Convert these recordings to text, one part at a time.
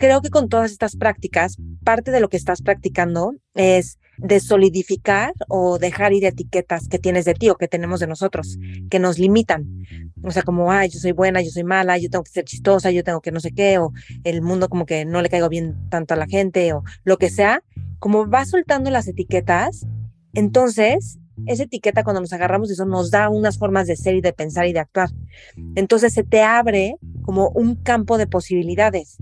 creo que con todas estas prácticas, parte de lo que estás practicando es de solidificar o dejar ir etiquetas que tienes de ti o que tenemos de nosotros, que nos limitan. O sea, como, ay, yo soy buena, yo soy mala, yo tengo que ser chistosa, yo tengo que no sé qué, o el mundo como que no le caigo bien tanto a la gente, o lo que sea. Como vas soltando las etiquetas, entonces esa etiqueta cuando nos agarramos eso nos da unas formas de ser y de pensar y de actuar. Entonces se te abre como un campo de posibilidades.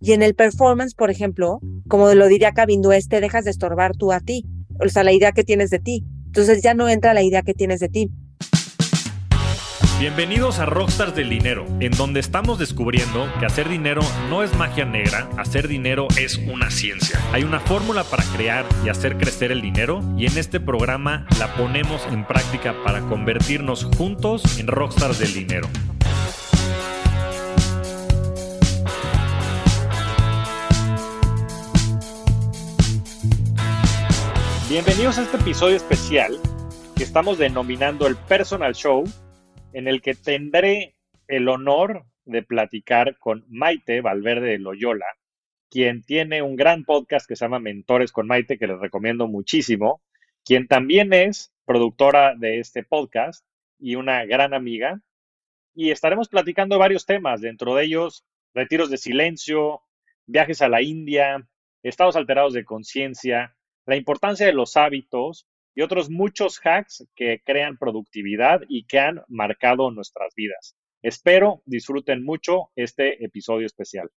Y en el performance, por ejemplo, como lo diría Cabindo, es te dejas de estorbar tú a ti, o sea, la idea que tienes de ti. Entonces ya no entra la idea que tienes de ti. Bienvenidos a Rockstars del Dinero, en donde estamos descubriendo que hacer dinero no es magia negra, hacer dinero es una ciencia. Hay una fórmula para crear y hacer crecer el dinero y en este programa la ponemos en práctica para convertirnos juntos en Rockstars del Dinero. Bienvenidos a este episodio especial que estamos denominando el Personal Show en el que tendré el honor de platicar con Maite Valverde de Loyola, quien tiene un gran podcast que se llama Mentores con Maite, que les recomiendo muchísimo, quien también es productora de este podcast y una gran amiga. Y estaremos platicando varios temas, dentro de ellos retiros de silencio, viajes a la India, estados alterados de conciencia, la importancia de los hábitos y otros muchos hacks que crean productividad y que han marcado nuestras vidas. Espero disfruten mucho este episodio especial.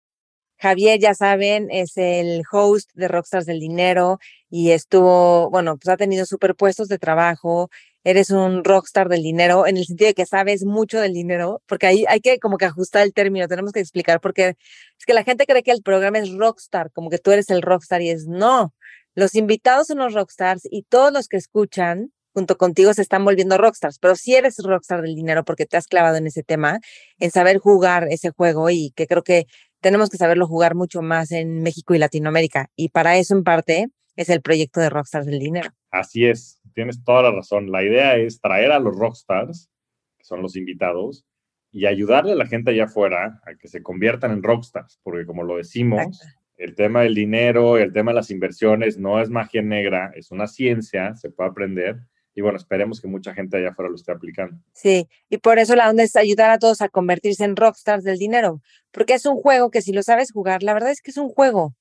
Javier, ya saben, es el host de Rockstars del Dinero y estuvo, bueno, pues ha tenido superpuestos de trabajo. Eres un rockstar del dinero en el sentido de que sabes mucho del dinero, porque ahí hay que como que ajustar el término, tenemos que explicar, porque es que la gente cree que el programa es rockstar, como que tú eres el rockstar y es no. Los invitados son los rockstars y todos los que escuchan junto contigo se están volviendo rockstars, pero si eres rockstar del dinero porque te has clavado en ese tema, en saber jugar ese juego y que creo que tenemos que saberlo jugar mucho más en México y Latinoamérica. Y para eso, en parte, es el proyecto de Rockstars del Dinero. Así es, tienes toda la razón. La idea es traer a los rockstars, que son los invitados, y ayudarle a la gente allá afuera a que se conviertan en rockstars, porque como lo decimos, el tema del dinero, el tema de las inversiones no es magia negra, es una ciencia, se puede aprender. Y bueno, esperemos que mucha gente allá afuera lo esté aplicando. Sí, y por eso la onda es ayudar a todos a convertirse en rockstars del dinero, porque es un juego que si lo sabes jugar, la verdad es que es un juego.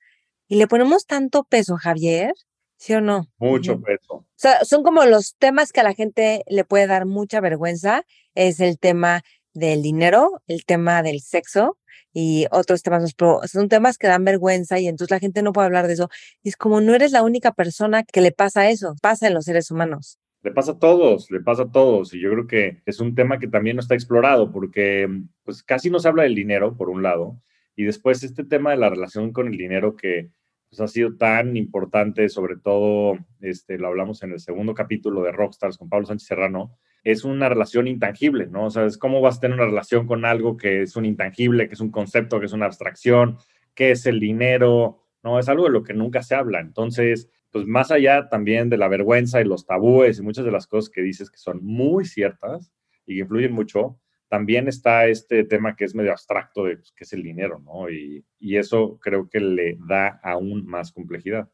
Y le ponemos tanto peso, Javier, ¿sí o no? Mucho peso. O sea, son como los temas que a la gente le puede dar mucha vergüenza, es el tema del dinero, el tema del sexo, y otros temas, pero son temas que dan vergüenza y entonces la gente no puede hablar de eso. Y es como no eres la única persona que le pasa eso, pasa en los seres humanos. Le pasa a todos, le pasa a todos. Y yo creo que es un tema que también no está explorado porque pues casi no se habla del dinero, por un lado, y después este tema de la relación con el dinero que pues, ha sido tan importante, sobre todo, este, lo hablamos en el segundo capítulo de Rockstars con Pablo Sánchez Serrano, es una relación intangible, ¿no? O sea, es cómo vas a tener una relación con algo que es un intangible, que es un concepto, que es una abstracción, que es el dinero, ¿no? Es algo de lo que nunca se habla. Entonces, pues más allá también de la vergüenza y los tabúes y muchas de las cosas que dices que son muy ciertas y que influyen mucho, también está este tema que es medio abstracto de pues, qué es el dinero, ¿no? Y, y eso creo que le da aún más complejidad.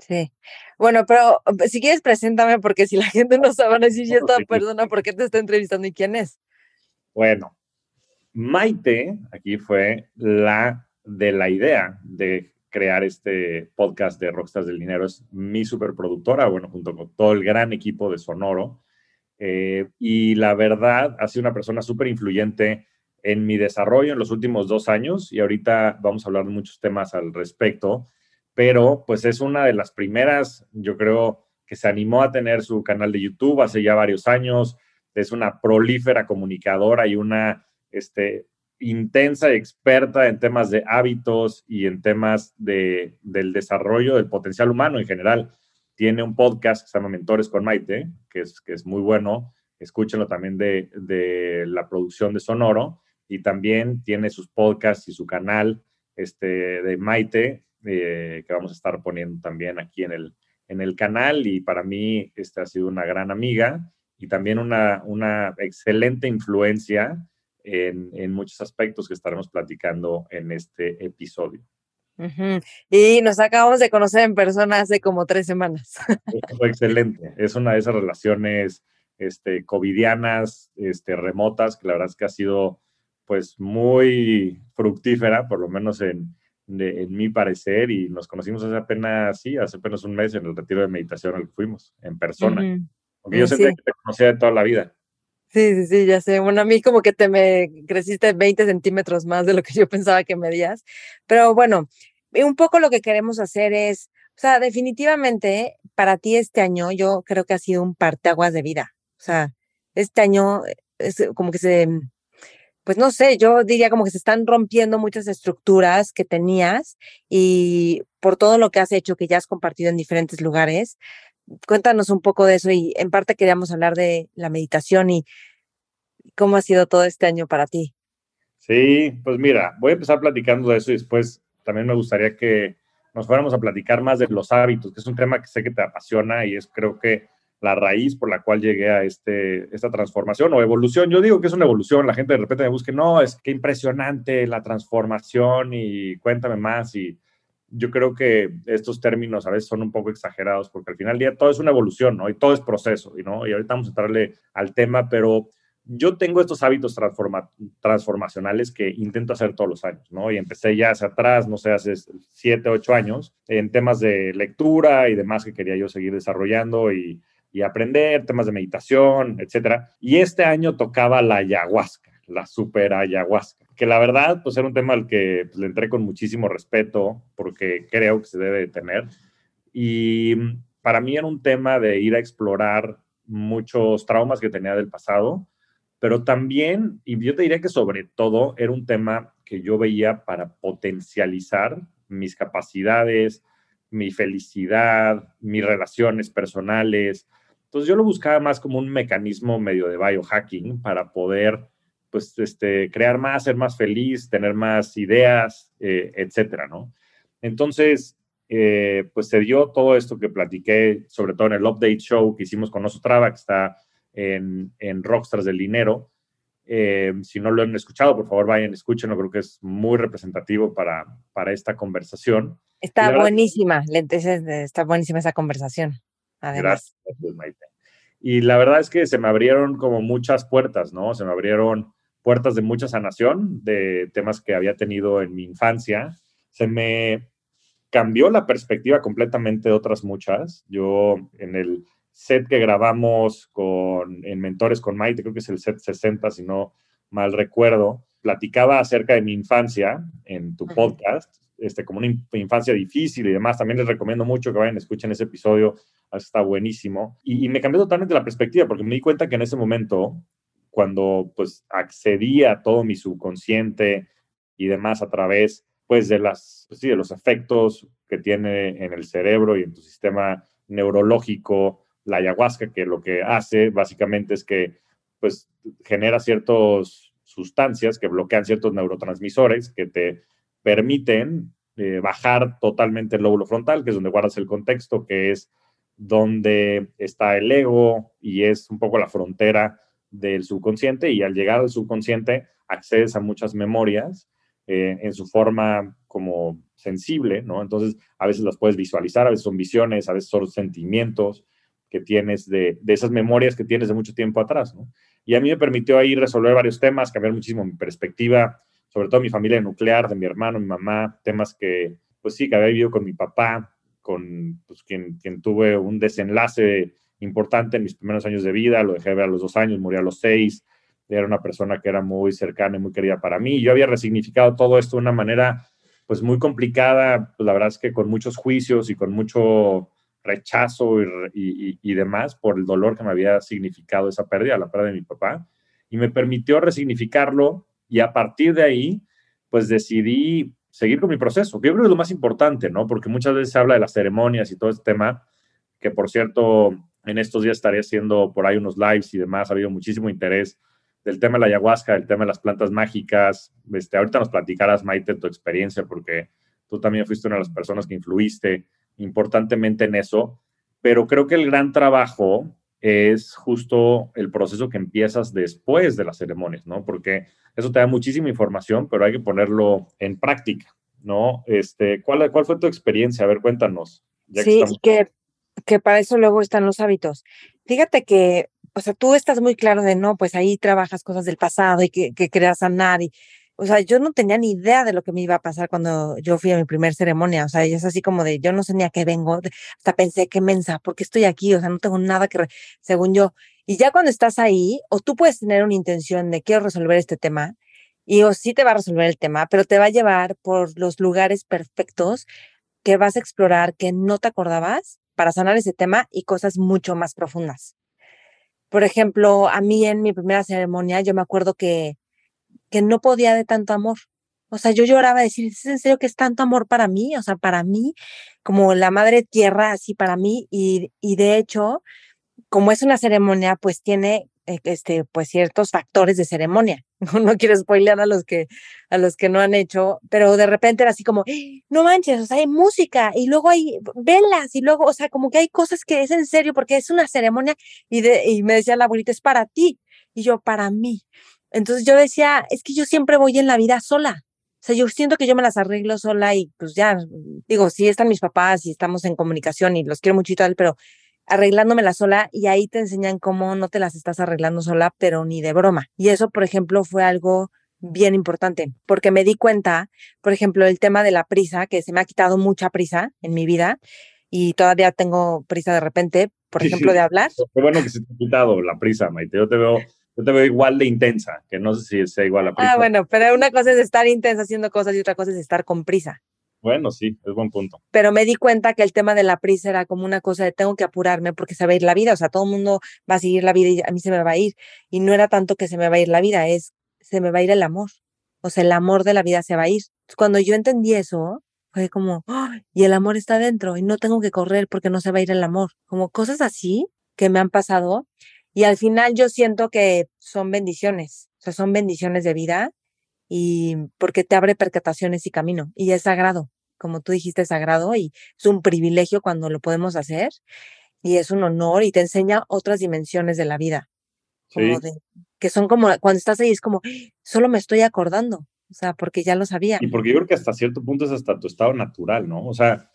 Sí. Bueno, pero si quieres, preséntame, porque si la gente no sabe, van a decir, esta persona, ¿por qué te está entrevistando y quién es? Bueno, Maite aquí fue la de la idea de crear este podcast de Rockstars del Dinero. Es mi superproductora, bueno, junto con todo el gran equipo de Sonoro. Eh, y la verdad, ha sido una persona súper influyente en mi desarrollo en los últimos dos años y ahorita vamos a hablar de muchos temas al respecto pero pues es una de las primeras, yo creo, que se animó a tener su canal de YouTube hace ya varios años. Es una prolífera comunicadora y una este, intensa experta en temas de hábitos y en temas de, del desarrollo del potencial humano en general. Tiene un podcast que se llama Mentores con Maite, que es, que es muy bueno. Escúchenlo también de, de la producción de Sonoro. Y también tiene sus podcasts y su canal este, de Maite, eh, que vamos a estar poniendo también aquí en el, en el canal y para mí esta ha sido una gran amiga y también una, una excelente influencia en, en, muchos aspectos que estaremos platicando en este episodio. Y nos acabamos de conocer en persona hace como tres semanas. Excelente. Es una de esas relaciones este, covidianas, este, remotas, que la verdad es que ha sido pues muy fructífera, por lo menos en, en mi parecer, y nos conocimos hace apenas, sí, hace apenas un mes en el retiro de meditación al que fuimos, en persona. Porque yo sentía que te conocía de toda la vida. Sí, sí, sí, ya sé. Bueno, a mí como que te me creciste 20 centímetros más de lo que yo pensaba que medías. Pero bueno, un poco lo que queremos hacer es, o sea, definitivamente para ti este año yo creo que ha sido un parteaguas de vida. O sea, este año es como que se, pues no sé, yo diría como que se están rompiendo muchas estructuras que tenías y por todo lo que has hecho, que ya has compartido en diferentes lugares, cuéntanos un poco de eso y en parte queríamos hablar de la meditación y cómo ha sido todo este año para ti. Sí, pues mira, voy a empezar platicando de eso y después también me gustaría que nos fuéramos a platicar más de los hábitos, que es un tema que sé que te apasiona y es creo que la raíz por la cual llegué a este, esta transformación o evolución. Yo digo que es una evolución, la gente de repente me busca, no, es que impresionante la transformación y cuéntame más y yo creo que estos términos a veces son un poco exagerados porque al final del día todo es una evolución, ¿no? Y todo es proceso, ¿no? Y ahorita vamos a entrarle al tema, pero yo tengo estos hábitos transformacionales que intento hacer todos los años, ¿no? Y empecé ya hacia atrás, no sé, hace siete, ocho años, en temas de lectura y demás que quería yo seguir desarrollando y, y aprender, temas de meditación, etcétera. Y este año tocaba la ayahuasca la super ayahuasca, que la verdad, pues era un tema al que pues, le entré con muchísimo respeto, porque creo que se debe tener. Y para mí era un tema de ir a explorar muchos traumas que tenía del pasado, pero también, y yo te diría que sobre todo, era un tema que yo veía para potencializar mis capacidades, mi felicidad, mis relaciones personales. Entonces yo lo buscaba más como un mecanismo medio de biohacking para poder pues, este, crear más, ser más feliz, tener más ideas, eh, etcétera, ¿no? Entonces, eh, pues se dio todo esto que platiqué, sobre todo en el update show que hicimos con Oso Traba, que está en, en Rockstars del Dinero. Eh, si no lo han escuchado, por favor vayan, escúchenlo, creo que es muy representativo para, para esta conversación. Está buenísima, está buenísima esa conversación. Además. Gracias, Maite. Y la verdad es que se me abrieron como muchas puertas, ¿no? Se me abrieron puertas de mucha sanación, de temas que había tenido en mi infancia. Se me cambió la perspectiva completamente de otras muchas. Yo en el set que grabamos con, en Mentores con Maite, creo que es el set 60, si no mal recuerdo, platicaba acerca de mi infancia en tu podcast, este, como una infancia difícil y demás. También les recomiendo mucho que vayan, escuchen ese episodio, está buenísimo. Y, y me cambió totalmente la perspectiva porque me di cuenta que en ese momento cuando pues accedí a todo mi subconsciente y demás a través pues de las pues, sí, de los efectos que tiene en el cerebro y en tu sistema neurológico la ayahuasca que lo que hace básicamente es que pues genera ciertas sustancias que bloquean ciertos neurotransmisores que te permiten eh, bajar totalmente el lóbulo frontal, que es donde guardas el contexto, que es donde está el ego y es un poco la frontera del subconsciente y al llegar al subconsciente accedes a muchas memorias eh, en su forma como sensible, ¿no? Entonces, a veces las puedes visualizar, a veces son visiones, a veces son sentimientos que tienes de, de esas memorias que tienes de mucho tiempo atrás, ¿no? Y a mí me permitió ahí resolver varios temas, cambiar muchísimo mi perspectiva, sobre todo mi familia nuclear, de mi hermano, mi mamá, temas que, pues sí, que había vivido con mi papá, con pues, quien, quien tuve un desenlace importante en mis primeros años de vida, lo dejé ver a los dos años, murió a los seis, era una persona que era muy cercana y muy querida para mí. Yo había resignificado todo esto de una manera pues muy complicada, pues la verdad es que con muchos juicios y con mucho rechazo y, y, demás por el dolor que me había significado esa pérdida, la pérdida de mi papá, y me permitió resignificarlo y a partir de ahí, pues decidí seguir con mi proceso, que yo creo que es lo más importante, ¿no? Porque muchas veces se habla de las ceremonias y todo este tema, que por cierto, en estos días estaré haciendo por ahí unos lives y demás. Ha habido muchísimo interés del tema de la ayahuasca, del tema de las plantas mágicas. Este, ahorita nos platicarás, Maite, tu experiencia, porque tú también fuiste una de las personas que influiste importantemente en eso. Pero creo que el gran trabajo es justo el proceso que empiezas después de las ceremonias, ¿no? Porque eso te da muchísima información, pero hay que ponerlo en práctica. ¿no? Este, ¿cuál, ¿Cuál fue tu experiencia? A ver, cuéntanos. sí, que, que para eso luego están los hábitos. Fíjate que, o sea, tú estás muy claro de, no, pues ahí trabajas cosas del pasado y que, que creas sanar y, o sea, yo no tenía ni idea de lo que me iba a pasar cuando yo fui a mi primer ceremonia, o sea, es así como de, yo no sé ni a qué vengo, hasta pensé, qué mensa, ¿por qué estoy aquí? O sea, no tengo nada que, según yo, y ya cuando estás ahí, o tú puedes tener una intención de quiero resolver este tema, y o sí te va a resolver el tema, pero te va a llevar por los lugares perfectos que vas a explorar que no te acordabas para sanar ese tema y cosas mucho más profundas. Por ejemplo, a mí en mi primera ceremonia, yo me acuerdo que, que no podía de tanto amor. O sea, yo lloraba decir, ¿es en serio que es tanto amor para mí? O sea, para mí, como la madre tierra, así para mí. Y, y de hecho, como es una ceremonia, pues tiene eh, este, pues ciertos factores de ceremonia. No, quiero spoilear a los que a los que no han hecho, pero de repente era así como, no manches, o sea, hay música y luego hay velas y luego, o sea, como que hay cosas que es en serio porque es una ceremonia y, de, y me decía la abuelita, es para ti y yo para mí. Entonces yo decía, es que yo siempre voy en la vida sola. O sea, yo siento que yo me las arreglo sola y pues ya, digo, sí están mis papás y estamos en comunicación y los quiero mucho y tal, pero arreglándomela sola y ahí te enseñan cómo no te las estás arreglando sola, pero ni de broma. Y eso, por ejemplo, fue algo bien importante, porque me di cuenta, por ejemplo, el tema de la prisa, que se me ha quitado mucha prisa en mi vida y todavía tengo prisa de repente, por ejemplo, de hablar. Qué bueno que se te ha quitado la prisa, Maite. Yo te veo yo te veo igual de intensa, que no sé si sea igual a prisa. Ah, bueno, pero una cosa es estar intensa haciendo cosas y otra cosa es estar con prisa. Bueno, sí, es buen punto. Pero me di cuenta que el tema de la prisa era como una cosa de tengo que apurarme porque se va a ir la vida, o sea, todo el mundo va a seguir la vida y a mí se me va a ir. Y no era tanto que se me va a ir la vida, es se me va a ir el amor. O sea, el amor de la vida se va a ir. Cuando yo entendí eso, fue como, y el amor está dentro y no tengo que correr porque no se va a ir el amor. Como cosas así que me han pasado. Y al final yo siento que son bendiciones, o sea, son bendiciones de vida y porque te abre percataciones y camino y es sagrado, como tú dijiste, es sagrado y es un privilegio cuando lo podemos hacer y es un honor y te enseña otras dimensiones de la vida, como de, que son como cuando estás ahí es como solo me estoy acordando, o sea, porque ya lo sabía. Y porque yo creo que hasta cierto punto es hasta tu estado natural, ¿no? O sea,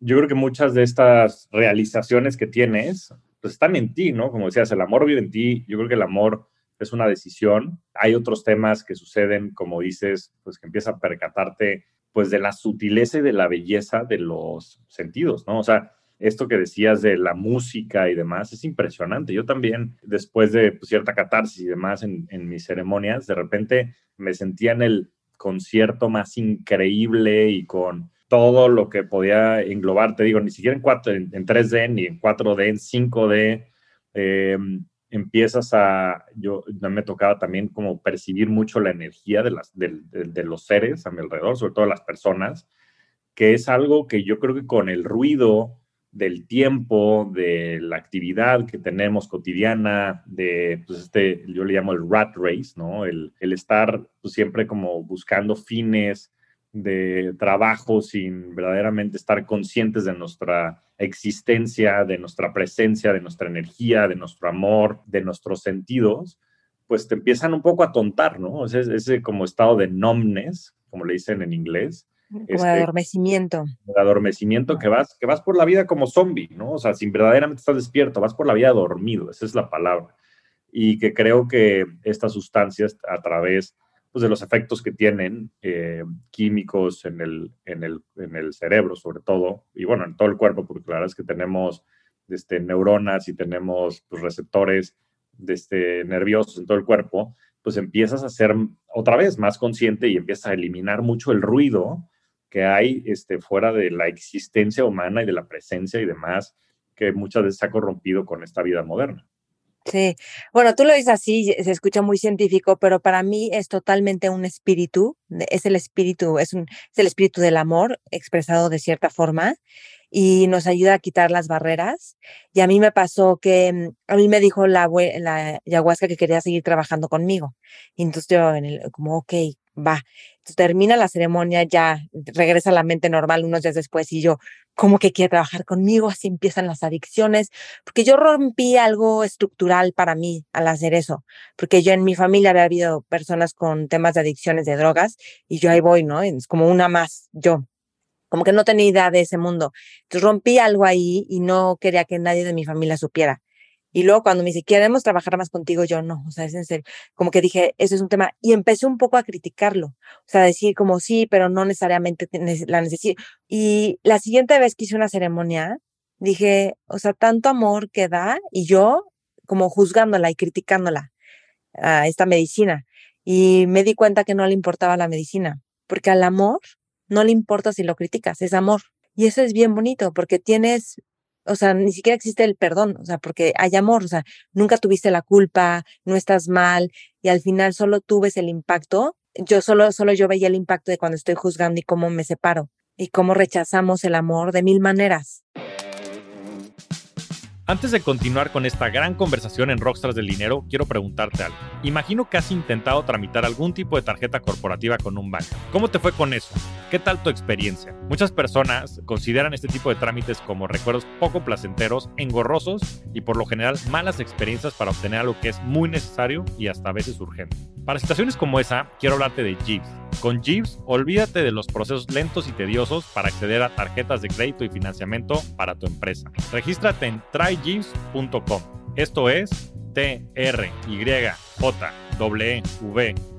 yo creo que muchas de estas realizaciones que tienes, pues están en ti, ¿no? Como decías, el amor vive en ti. Yo creo que el amor es una decisión. Hay otros temas que suceden, como dices, pues que empieza a percatarte pues de la sutileza y de la belleza de los sentidos, ¿no? O sea, esto que decías de la música y demás es impresionante. Yo también, después de pues, cierta catarsis y demás en, en, mis ceremonias, de repente me sentía en el concierto más increíble y con todo lo que podía englobar, te digo, ni siquiera en, 4, en, 3D, ni en 4D, en 5D. Eh, empiezas a, yo me tocaba también como percibir mucho la energía de, las, de, los seres a mi alrededor, sobre todo las personas, que es algo que yo creo que con el ruido del tiempo, de la actividad que tenemos cotidiana, de, pues este, yo le llamo el rat race, ¿no? El, el estar pues, siempre como buscando fines, de trabajo sin verdaderamente estar conscientes de nuestra existencia, de nuestra presencia, de nuestra energía, de nuestro amor, de nuestros sentidos, pues te empiezan un poco a tontar, ¿no? Ese, ese como estado de numbness, como le dicen en inglés. Como de este, adormecimiento. De adormecimiento que vas, que vas por la vida como zombie, ¿no? O sea, sin verdaderamente estar despierto, vas por la vida dormido, esa es la palabra. Y que creo que estas sustancias a través pues, de los efectos que tienen eh, químicos en el, en, el, en el cerebro, sobre todo, y bueno, en todo el cuerpo, porque la verdad es que tenemos este, neuronas y tenemos pues, receptores este, nerviosos en todo el cuerpo, pues empiezas a ser otra vez más consciente y empiezas a eliminar mucho el ruido que hay este, fuera de la existencia humana y de la presencia y demás, que muchas veces se ha corrompido con esta vida moderna. Sí, bueno, tú lo dices así, se escucha muy científico, pero para mí es totalmente un espíritu, es el espíritu, es, es el espíritu del amor expresado de cierta forma y nos ayuda a quitar las barreras. Y a mí me pasó que mm, a mí me dijo la, la ayahuasca que quería seguir trabajando conmigo. Y entonces yo en el, como, ok, va. termina la ceremonia, ya regresa a la mente normal unos días después y yo, ¿cómo que quiere trabajar conmigo? Así empiezan las adicciones, porque yo rompí algo estructural para mí al hacer eso, porque yo en mi familia había habido personas con temas de adicciones de drogas y yo ahí voy, ¿no? Es como una más, yo. Como que no tenía idea de ese mundo. Entonces rompí algo ahí y no quería que nadie de mi familia supiera. Y luego cuando me dice, queremos trabajar más contigo, yo no, o sea, es en serio. Como que dije, eso es un tema. Y empecé un poco a criticarlo. O sea, decir como sí, pero no necesariamente la necesito. Y la siguiente vez que hice una ceremonia, dije, o sea, tanto amor que da y yo como juzgándola y criticándola a esta medicina. Y me di cuenta que no le importaba la medicina, porque al amor no le importa si lo criticas, es amor. Y eso es bien bonito porque tienes o sea, ni siquiera existe el perdón, o sea, porque hay amor, o sea, nunca tuviste la culpa, no estás mal y al final solo tú ves el impacto. Yo solo, solo yo veía el impacto de cuando estoy juzgando y cómo me separo y cómo rechazamos el amor de mil maneras. Antes de continuar con esta gran conversación en Rockstars del Dinero, quiero preguntarte algo. Imagino que has intentado tramitar algún tipo de tarjeta corporativa con un banco. ¿Cómo te fue con eso? ¿Qué tal tu experiencia? Muchas personas consideran este tipo de trámites como recuerdos poco placenteros, engorrosos y por lo general malas experiencias para obtener algo que es muy necesario y hasta a veces urgente. Para situaciones como esa, quiero hablarte de Jeeves. Con Jeeves, olvídate de los procesos lentos y tediosos para acceder a tarjetas de crédito y financiamiento para tu empresa. Regístrate en tryjeeves.com. Esto es t r y j w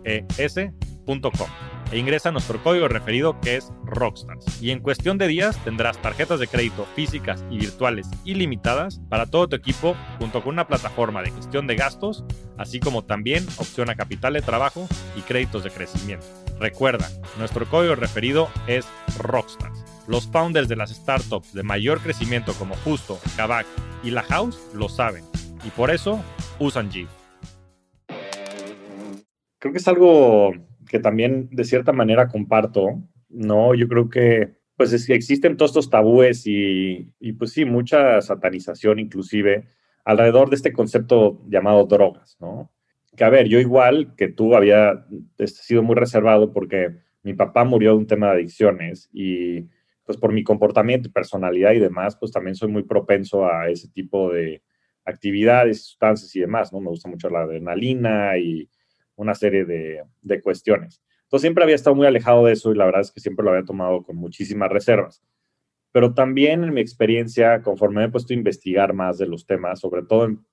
e s.com e ingresa nuestro código referido que es Rockstars. Y en cuestión de días tendrás tarjetas de crédito físicas y virtuales ilimitadas para todo tu equipo junto con una plataforma de gestión de gastos, así como también opción a capital de trabajo y créditos de crecimiento. Recuerda, nuestro código referido es Rockstars. Los founders de las startups de mayor crecimiento como Justo, Kavak y La House lo saben y por eso usan G. Creo que es algo que también de cierta manera comparto, ¿no? Yo creo que pues es existen todos estos tabúes y, y, pues sí, mucha satanización inclusive alrededor de este concepto llamado drogas, ¿no? Que a ver, yo igual que tú había sido muy reservado porque mi papá murió de un tema de adicciones y pues por mi comportamiento, personalidad y demás, pues también soy muy propenso a ese tipo de actividades, sustancias y demás, ¿no? Me gusta mucho la adrenalina y una serie de, de cuestiones. Entonces siempre había estado muy alejado de eso y la verdad es que siempre lo había tomado con muchísimas reservas. Pero también en mi experiencia, conforme me he puesto a investigar más de los temas, sobre todo en,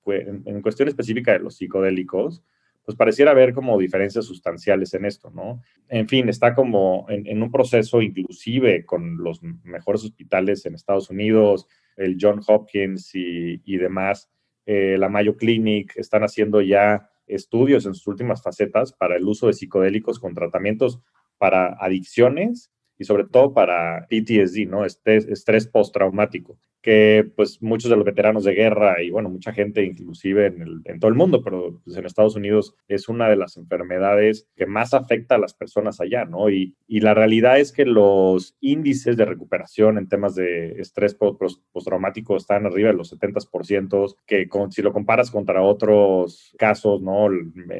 en, cuestión específica de los psicodélicos, pues pareciera haber como diferencias sustanciales en esto, ¿no? En fin, está como en, un proceso inclusive con los mejores hospitales en Estados Unidos, el John Hopkins y, y demás, eh, la Mayo Clinic, están haciendo ya estudios en sus últimas facetas para el uso de psicodélicos con tratamientos para adicciones y sobre todo para PTSD, ¿no? Estrés, estrés postraumático, que pues muchos de los veteranos de guerra y bueno, mucha gente inclusive en, en todo el mundo, pero pues, en Estados Unidos es una de las enfermedades que más afecta a las personas allá, ¿no? Y, y la realidad es que los índices de recuperación en temas de estrés postraumático están arriba de los 70%, que con, si lo comparas contra otros casos, ¿no?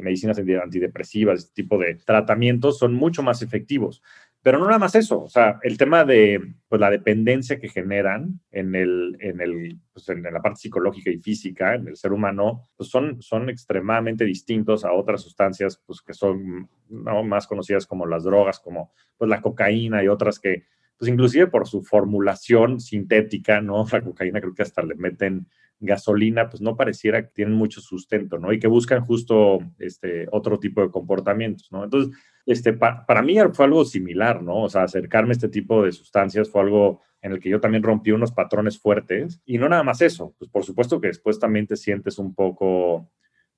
Medicinas antidepresivas, este tipo de tratamientos son mucho más efectivos. Pero no nada más eso, o sea, el tema de pues, la dependencia que generan en, el, en, el, pues, en la parte psicológica y física, en el ser humano, pues son, son extremadamente distintos a otras sustancias pues, que son ¿no? más conocidas como las drogas, como pues, la cocaína y otras que, pues inclusive por su formulación sintética, ¿no? La cocaína creo que hasta le meten gasolina, pues no pareciera que tienen mucho sustento, ¿no? Y que buscan justo este otro tipo de comportamientos, ¿no? Entonces, este, para mí fue algo similar, ¿no? O sea, acercarme a este tipo de sustancias fue algo en el que yo también rompí unos patrones fuertes y no nada más eso, pues por supuesto que después también te sientes un poco,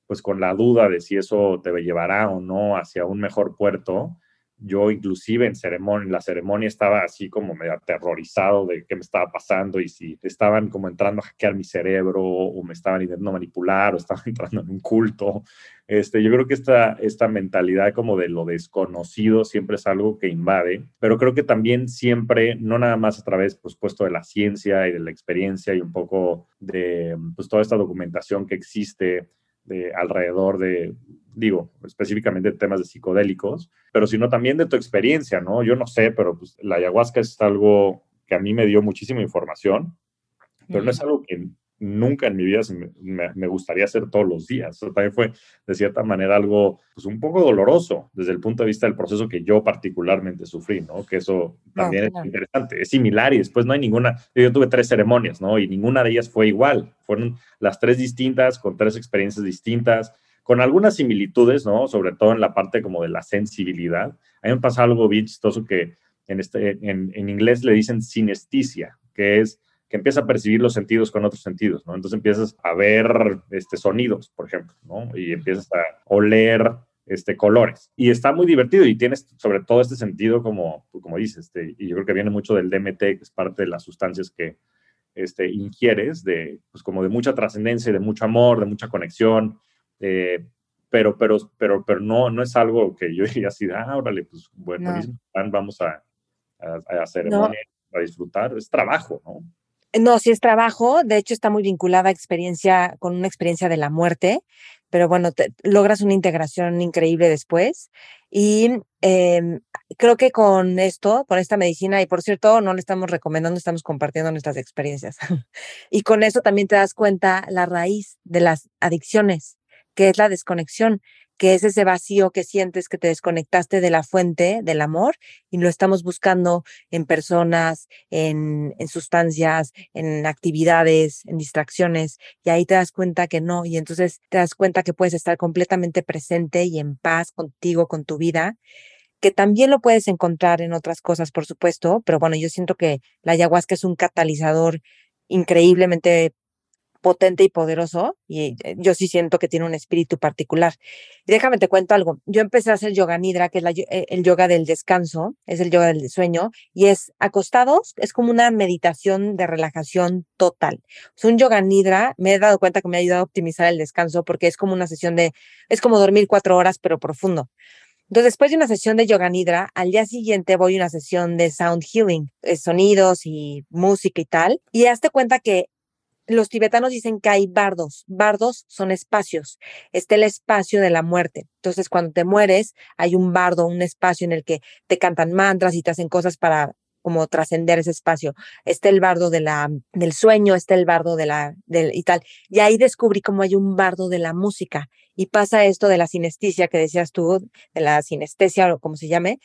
pues con la duda de si eso te llevará o no hacia un mejor puerto, yo inclusive en ceremonia, la ceremonia estaba así como medio aterrorizado de qué me estaba pasando y si estaban como entrando a hackear mi cerebro o me estaban intentando manipular o estaban entrando en un culto. Este, yo creo que esta, esta mentalidad como de lo desconocido siempre es algo que invade, pero creo que también siempre, no nada más a través, pues, puesto de la ciencia y de la experiencia y un poco de pues, toda esta documentación que existe de, alrededor de, digo, específicamente temas de psicodélicos, pero sino también de tu experiencia, ¿no? Yo no sé, pero pues, la ayahuasca es algo que a mí me dio muchísima información, pero no es algo que nunca en mi vida me, gustaría hacer todos los días. también fue, de cierta manera, algo pues, un poco doloroso desde el punto de vista del proceso que yo particularmente sufrí, ¿no? Que eso también es interesante. Es similar y después no hay ninguna, yo tuve tres ceremonias, ¿no? Y ninguna de ellas fue igual. Fueron las tres distintas, con tres experiencias distintas, con algunas similitudes, ¿no? Sobre todo en la parte como de la sensibilidad. A mí me pasa algo bien chistoso que en, este, en, en inglés le dicen sinestesia, que es que empieza a percibir los sentidos con otros sentidos, ¿no? Entonces empiezas a ver este, sonidos, por ejemplo, ¿no? Y empiezas a oler este, colores. Y está muy divertido y tienes sobre todo este sentido como, como dices, este, y yo creo que viene mucho del DMT, que es parte de las sustancias que este, ingieres, de, pues como de mucha trascendencia, de mucho amor, de mucha conexión, eh, pero, pero, pero, pero no, no es algo que yo diría así, ah, órale, pues bueno, vamos a, a, hacer, a disfrutar, es trabajo, ¿no? No, sí es trabajo, de hecho está muy vinculada a experiencia, con una experiencia de la muerte, pero bueno, logras una integración increíble después. Y em, creo que con esto, con esta medicina, y por cierto, no le estamos recomendando, estamos compartiendo nuestras experiencias. y con eso también te das cuenta la raíz de las adicciones, que es la desconexión que es ese vacío que sientes que te desconectaste de la fuente del amor y lo estamos buscando en personas, en, en, sustancias, en actividades, en distracciones, y ahí te das cuenta que no, y entonces te das cuenta que puedes estar completamente presente y en paz contigo, con tu vida que también lo puedes encontrar en otras cosas, por supuesto, pero bueno, yo siento que la ayahuasca es un catalizador increíblemente potente y poderoso y eh, yo sí siento que tiene un espíritu particular. déjame te cuento algo. Yo empecé a hacer yoga nidra, que es eh, el yoga del descanso, es el yoga del sueño y es acostados, es como una meditación de relajación total. Es un yoga nidra, me he dado cuenta que me ha ayudado a optimizar el descanso porque es como una sesión de, es como dormir cuatro horas pero profundo. Entonces, después de una sesión de yoga nidra, al día siguiente voy a una sesión de sound healing, eh, sonidos y música y tal. Y hazte cuenta que los tibetanos dicen que hay bardos. Bardos son espacios. Está el espacio de la muerte. Entonces, cuando te mueres, hay un bardo, un espacio en el que te cantan mantras y te hacen cosas para como trascender ese espacio. Está el bardo de la, del sueño, está el bardo de la, del, y tal. Y ahí descubrí cómo hay un bardo de la música. Y pasa esto de la sinestesia que decías tú, de la sinestesia o como se llame,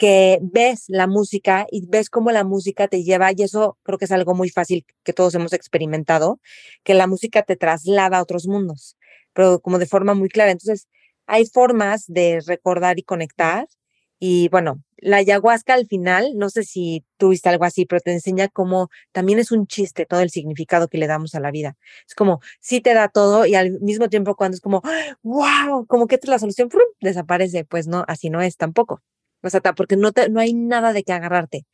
que ves la música y ves cómo la música te lleva, y eso creo que es algo muy fácil que todos hemos experimentado, que la música te traslada a otros mundos, pero como de forma muy clara. Entonces, hay formas de recordar y conectar. Y bueno, la ayahuasca al final, no sé si tuviste algo así, pero te enseña cómo también es un chiste todo el significado que le damos a la vida. Es como, sí te da todo y al mismo tiempo cuando es como, wow, como que esta es la solución, desaparece. Pues no, así no es tampoco. Sea, porque no, te, no hay nada de qué agarrarte.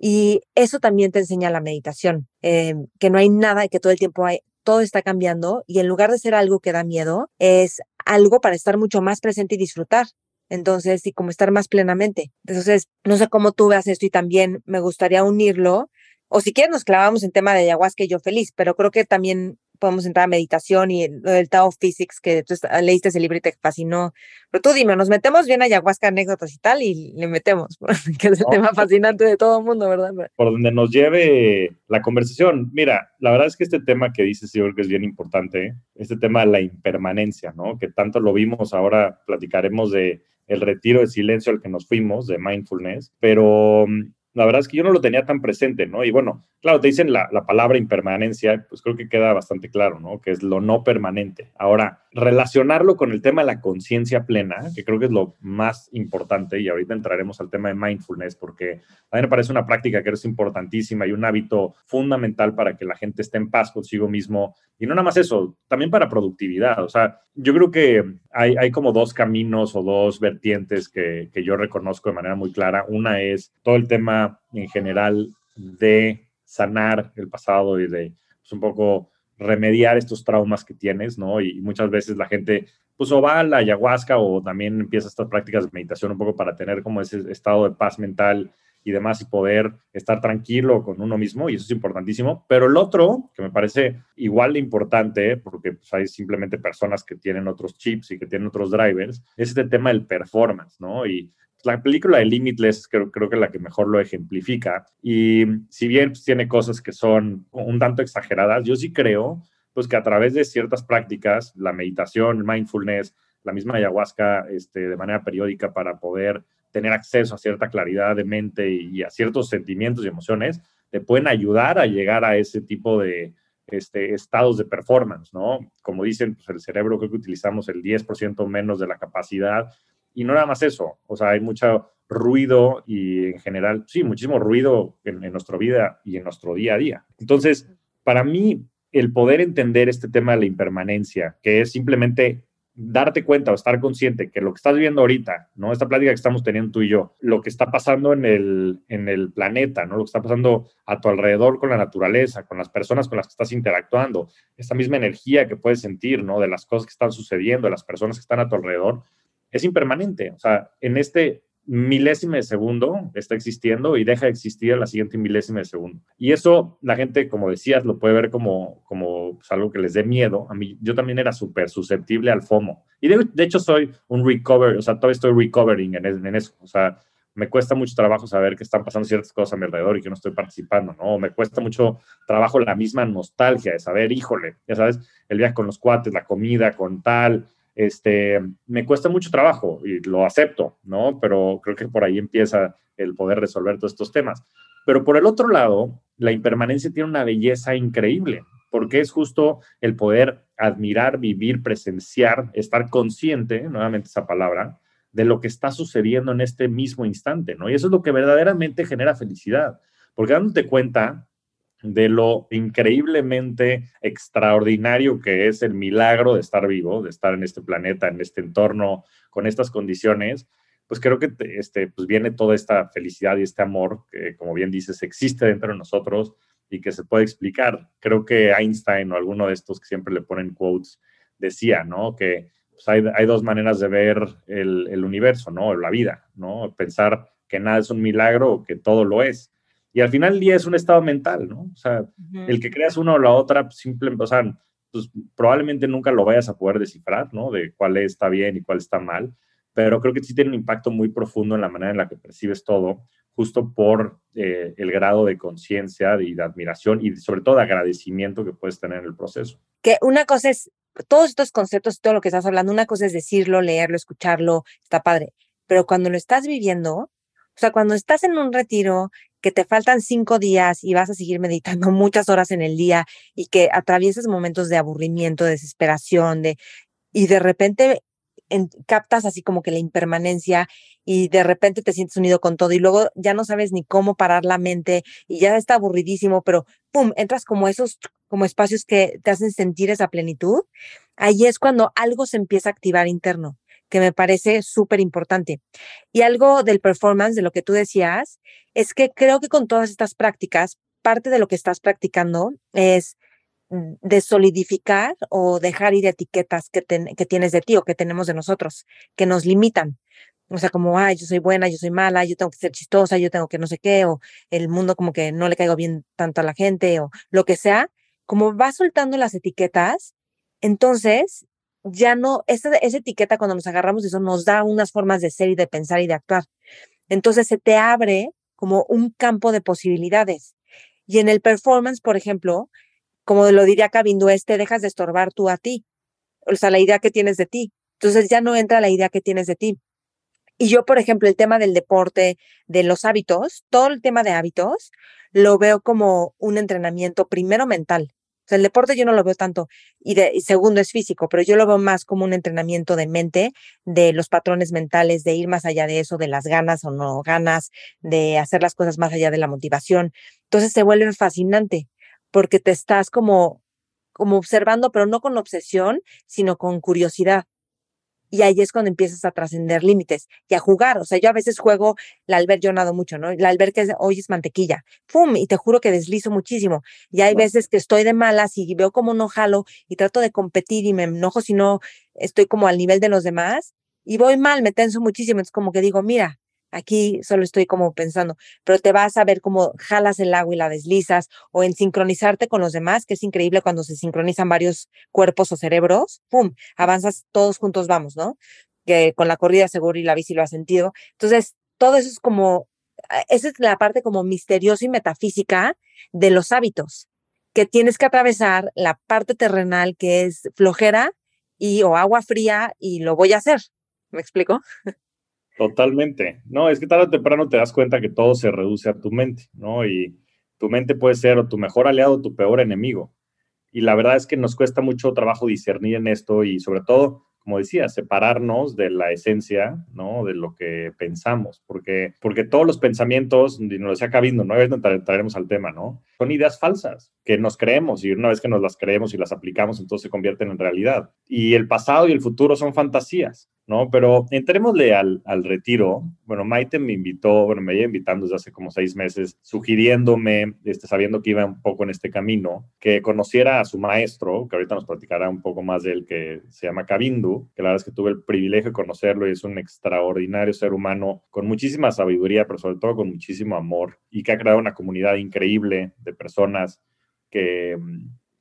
Y eso también te enseña la meditación, eh, que no hay nada, que todo el tiempo todo está cambiando y en lugar de ser algo que da miedo, es algo para estar mucho más presente y disfrutar. Entonces, y como estar más plenamente. Entonces, no sé cómo tú veas esto y también me gustaría unirlo. O si quieres, nos clavamos en tema de ayahuasca y yo feliz, pero creo que también podemos entrar a meditación y lo del Tao Physics, que tú leíste ese libro y te fascinó. Pero tú dime, nos metemos bien a ayahuasca, anécdotas y tal, y le metemos, que es el tema fascinante de todo el mundo, ¿verdad? Por donde nos lleve la conversación. Mira, la verdad es que este tema que dices, yo creo que es bien importante, este tema de la impermanencia, ¿no? Que tanto lo vimos, ahora platicaremos de el retiro de silencio al que nos fuimos, de mindfulness, pero la verdad es que yo no lo tenía tan presente, ¿no? Y bueno, claro, te dicen la, la, palabra impermanencia, pues creo que queda bastante claro, ¿no? Que es lo no permanente. Ahora, relacionarlo con el tema de la conciencia plena, que creo que es lo más importante, y ahorita entraremos al tema de mindfulness, porque a mí me parece una práctica que es importantísima y un hábito fundamental para que la gente esté en paz consigo mismo. Y no nada más eso, también para productividad. O sea, Yo creo que hay, hay como dos caminos o dos vertientes que, que yo reconozco de manera muy clara. Una es todo el tema en general de sanar el pasado y de pues, un poco remediar estos traumas que tienes, ¿no? Y muchas veces la gente, pues o va a la ayahuasca o también empieza estas prácticas de meditación un poco para tener como ese estado de paz mental y demás y poder estar tranquilo con uno mismo y eso es importantísimo. Pero el otro, que me parece igual de importante, porque pues, hay simplemente personas que tienen otros chips y que tienen otros drivers, es este tema del performance, ¿no? Y la película de Limitless creo, creo que la que mejor lo ejemplifica. Y si bien pues, tiene cosas que son un tanto exageradas, yo sí creo pues que a través de ciertas prácticas, la meditación, el mindfulness, la misma ayahuasca este, de manera periódica para poder tener acceso a cierta claridad de mente y, a ciertos sentimientos y emociones, te pueden ayudar a llegar a ese tipo de este, estados de performance, ¿no? Como dicen, pues el cerebro creo que utilizamos el 10% menos de la capacidad y no nada más eso, o sea, hay mucho ruido y en general, sí, muchísimo ruido en, en nuestra vida y en nuestro día a día. Entonces, para mí, el poder entender este tema de la impermanencia, que es simplemente darte cuenta o estar consciente que lo que estás viendo ahorita, ¿no? Esta plática que estamos teniendo tú y yo, lo que está pasando en el, en el planeta, ¿no? Lo que está pasando a tu alrededor con la naturaleza, con las personas con las que estás interactuando, esta misma energía que puedes sentir, ¿no? De las cosas que están sucediendo, de las personas que están a tu alrededor, es impermanente. O sea, en este milésima de segundo está existiendo y deja de existir a la siguiente milésima de segundo. Y eso la gente, como decías, lo puede ver como, como pues, algo que les dé miedo. A mí, yo también era súper susceptible al FOMO. Y de, hecho soy un recover, o sea, todavía estoy recovering en, en, eso. O sea, me cuesta mucho trabajo saber que están pasando ciertas cosas a mi alrededor y que no estoy participando, ¿no? Me cuesta mucho trabajo la misma nostalgia de saber, híjole, ya sabes, el viaje con los cuates, la comida con tal, este, me cuesta mucho trabajo y lo acepto, ¿no? Pero creo que por ahí empieza el poder resolver todos estos temas. Pero por el otro lado, la impermanencia tiene una belleza increíble, porque es justo el poder admirar, vivir, presenciar, estar consciente, nuevamente esa palabra, de lo que está sucediendo en este mismo instante, ¿no? Y eso es lo que verdaderamente genera felicidad, porque dándote cuenta de lo increíblemente extraordinario que es el milagro de estar vivo, de estar en este planeta, en este entorno, con estas condiciones, pues creo que este, pues viene toda esta felicidad y este amor que, como bien dices, existe dentro de nosotros y que se puede explicar. Creo que Einstein o alguno de estos que siempre le ponen quotes decía, ¿no? Que pues, hay, dos maneras de ver el, el universo, ¿no? La vida, ¿no? Pensar que nada es un milagro o que todo lo es. Y al final del día es un estado mental, ¿no? O sea, el que creas uno o la otra, pues, simplemente, o sea, pues probablemente nunca lo vayas a poder descifrar, ¿no? De cuál está bien y cuál está mal, pero creo que sí tiene un impacto muy profundo en la manera en la que percibes todo, justo por eh, el grado de conciencia y de admiración y sobre todo de agradecimiento que puedes tener en el proceso. Que una cosa es, todos estos conceptos, todo lo que estás hablando, una cosa es decirlo, leerlo, escucharlo, está padre, pero cuando lo estás viviendo, o sea, cuando estás en un retiro que te faltan cinco días y vas a seguir meditando muchas horas en el día y que atraviesas momentos de aburrimiento, desesperación, de, y de repente captas así como que la impermanencia y de repente te sientes unido con todo y luego ya no sabes ni cómo parar la mente y ya está aburridísimo, pero pum, entras como esos como espacios que te hacen sentir esa plenitud. Ahí es cuando algo se empieza a activar interno que me parece súper importante. Y algo del performance, de lo que tú decías, es que creo que con todas estas prácticas, parte de lo que estás practicando es mm, de solidificar o dejar ir etiquetas que, que tienes de ti o que tenemos de nosotros, que nos limitan. O sea, como, ay, yo soy buena, yo soy mala, yo tengo que ser chistosa, yo tengo que no sé qué, o el mundo como que no le caigo bien tanto a la gente, o lo que sea, como vas soltando las etiquetas, entonces ya no, esa, esa etiqueta cuando nos agarramos eso nos da unas formas de ser y de pensar y de actuar. Entonces se te abre como un campo de posibilidades. Y en el performance, por ejemplo, como lo diría Cabindo, es te dejas de estorbar tú a ti, o sea, la idea que tienes de ti. Entonces ya no entra la idea que tienes de ti. Y yo, por ejemplo, el tema del deporte, de los hábitos, todo el tema de hábitos, lo veo como un entrenamiento primero mental el deporte yo no lo veo tanto y, de, segundo es físico, pero yo lo veo más como un entrenamiento de mente, de los patrones mentales, de ir más allá de eso, de las ganas o no ganas, de hacer las cosas más allá de la motivación. Entonces se vuelve fascinante porque te estás como como observando, pero no con obsesión, sino con curiosidad. Y ahí es cuando empiezas a trascender límites y a jugar. O sea, yo a veces juego la alberca, yo nado mucho, ¿no? La alberca hoy es mantequilla. ¡Pum! Y te juro que deslizo muchísimo. Y hay veces que estoy de malas y veo como no jalo y trato de competir y me enojo si no estoy como al nivel de los demás y voy mal, me tenso muchísimo. Es como que digo, mira, Aquí solo estoy como pensando, pero te vas a ver cómo jalas el agua y la deslizas o en sincronizarte con los demás, que es increíble cuando se sincronizan varios cuerpos o cerebros, ¡pum! Avanzas todos juntos, vamos, ¿no? Que con la corrida seguro y la bici lo has sentido. Entonces, todo eso es como, ah, esa es la parte como misteriosa y metafísica de los hábitos, que tienes que atravesar la parte terrenal que es flojera y o agua fría y lo voy a hacer. ¿Me explico? Totalmente. No, es que tarde o temprano te das cuenta que todo se reduce a tu mente, ¿no? Y tu mente puede ser tu mejor aliado o tu peor enemigo. Y la verdad es que nos cuesta mucho trabajo discernir en esto y sobre todo como decía, separarnos de la esencia, ¿no? De lo que pensamos, porque, porque todos los pensamientos, y nos decía Cabindo, ¿no? A veces traeremos al tema, ¿no? Son ideas falsas que nos creemos y una vez que nos las creemos y las aplicamos, entonces se convierten en realidad. Y el pasado y el futuro son fantasías, ¿no? Pero entrémosle al, al retiro. Bueno, Maite me invitó, bueno, me iba invitando desde hace como seis meses, sugiriéndome, este, sabiendo que iba un poco en este camino, que conociera a su maestro, que ahorita nos platicará un poco más de él, que se llama Cabindo que la verdad es que tuve el privilegio de conocerlo y es un extraordinario ser humano con muchísima sabiduría, pero sobre todo con muchísimo amor y que ha creado una comunidad increíble de personas que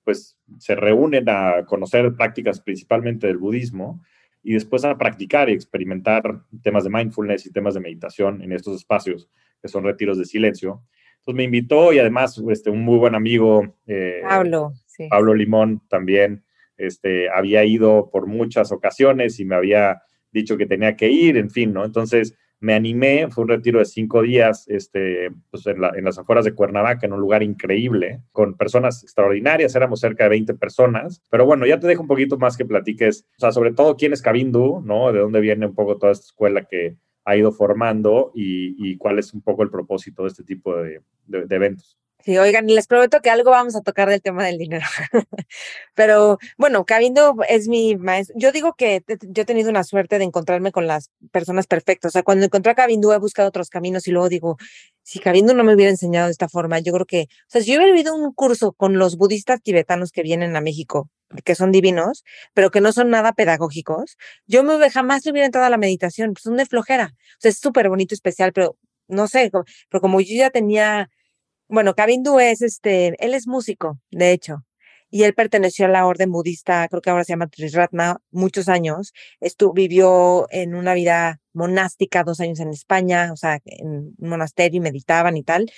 pues se reúnen a conocer prácticas principalmente del budismo y después a practicar y experimentar temas de mindfulness y temas de meditación en estos espacios que son retiros de silencio. Entonces me invitó y además este, un muy buen amigo, eh, Pablo, Pablo Limón también, este, había ido por muchas ocasiones y me había dicho que tenía que ir, en fin, ¿no? Entonces me animé, fue un retiro de cinco días este, pues en, las afueras de Cuernavaca, en un lugar increíble, con personas extraordinarias, éramos cerca de 20 personas, pero bueno, ya te dejo un poquito más que platiques, o sea, sobre todo quién es Cabindu, ¿no? De dónde viene un poco toda esta escuela que ha ido formando y, cuál es un poco el propósito de este tipo de eventos. Sí, oigan, les prometo que algo vamos a tocar del tema del dinero. Pero bueno, Cabindo es mi maestro. Yo digo que yo he tenido una suerte de encontrarme con las personas perfectas. O sea, cuando encontré a Cabindo he buscado otros caminos y luego digo, si Cabindo no me hubiera enseñado de esta forma, yo creo que, o sea, si yo hubiera vivido un curso con los budistas tibetanos que vienen a México, que son divinos, pero que no son nada pedagógicos, yo me jamás hubiera entrado a la meditación, son de flojera. O sea, es súper bonito, especial, pero no sé, pero como yo ya tenía bueno, Kabindu es este, él es músico, de hecho, y él perteneció a la orden budista, creo que ahora se llama Trisratna, muchos años. Estuvo, vivió en una vida monástica, dos años en España, o sea, en un monasterio y meditaban y tal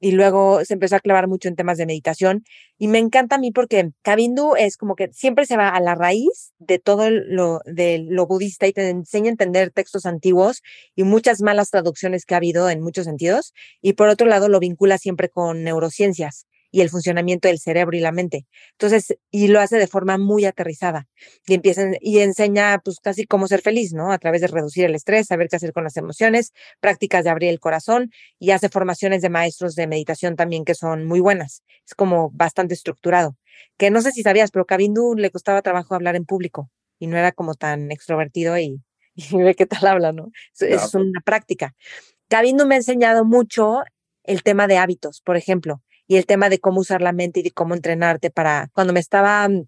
y luego se empezó a clavar mucho en temas de meditación. Y me encanta a mí porque Kabindu es como que siempre se va a la raíz de todo lo, de lo budista y te enseña a entender textos antiguos y muchas malas traducciones que ha habido en muchos sentidos. Y por otro lado, lo vincula siempre con neurociencias y el funcionamiento del cerebro y la mente. Entonces, y lo hace de forma muy aterrizada y empieza y enseña pues casi cómo ser feliz, ¿no? A través de reducir el estrés, saber qué hacer con las emociones, prácticas de abrir el corazón y hace formaciones de maestros de meditación también que son muy buenas. Es como bastante estructurado. Que no sé si sabías, pero a Kabindu le costaba trabajo hablar en público y no era como tan extrovertido y, y ve qué tal habla, ¿no? Es, es una práctica. Kabindu me ha enseñado mucho el tema de hábitos, por ejemplo y el tema de cómo usar la mente y de cómo entrenarte para cuando me estaba mm,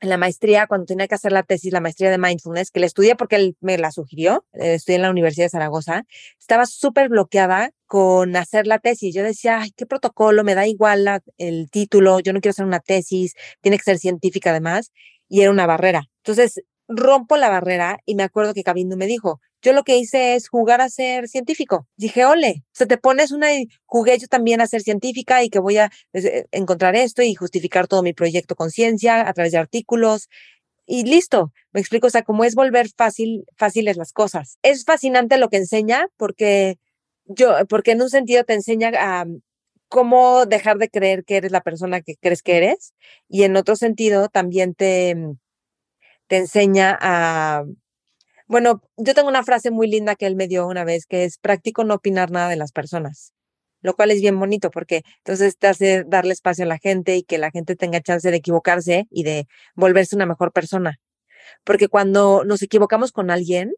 en la maestría, cuando tenía que hacer la tesis, la maestría de mindfulness, que la estudié porque él me la sugirió, eh, estudié en la Universidad de Zaragoza, estaba súper bloqueada con hacer la tesis. Yo decía, ay, qué protocolo, me da igual el título, yo no quiero hacer una tesis, tiene que ser científica además, y era una barrera. Entonces, rompo la barrera y me acuerdo que Cabindo me dijo, yo lo que hice es jugar a ser científico. Dije, ole, o sea, te pones una, jugué yo también a ser científica y que voy a eh, encontrar esto y justificar todo mi proyecto con ciencia a través de artículos. Y listo, me explico, o sea, cómo es volver fácil, fáciles las cosas. Es fascinante lo que enseña porque yo, porque en un sentido te enseña a cómo dejar de creer que eres la persona que crees que eres y en otro sentido también te, te enseña a bueno, yo tengo una frase muy linda que él me dio una vez, que es práctico no opinar nada de las personas. lo cual es bien bonito porque entonces te hace darle espacio a la gente y que la gente tenga chance de equivocarse y de volverse una mejor persona. Porque cuando nos equivocamos con alguien,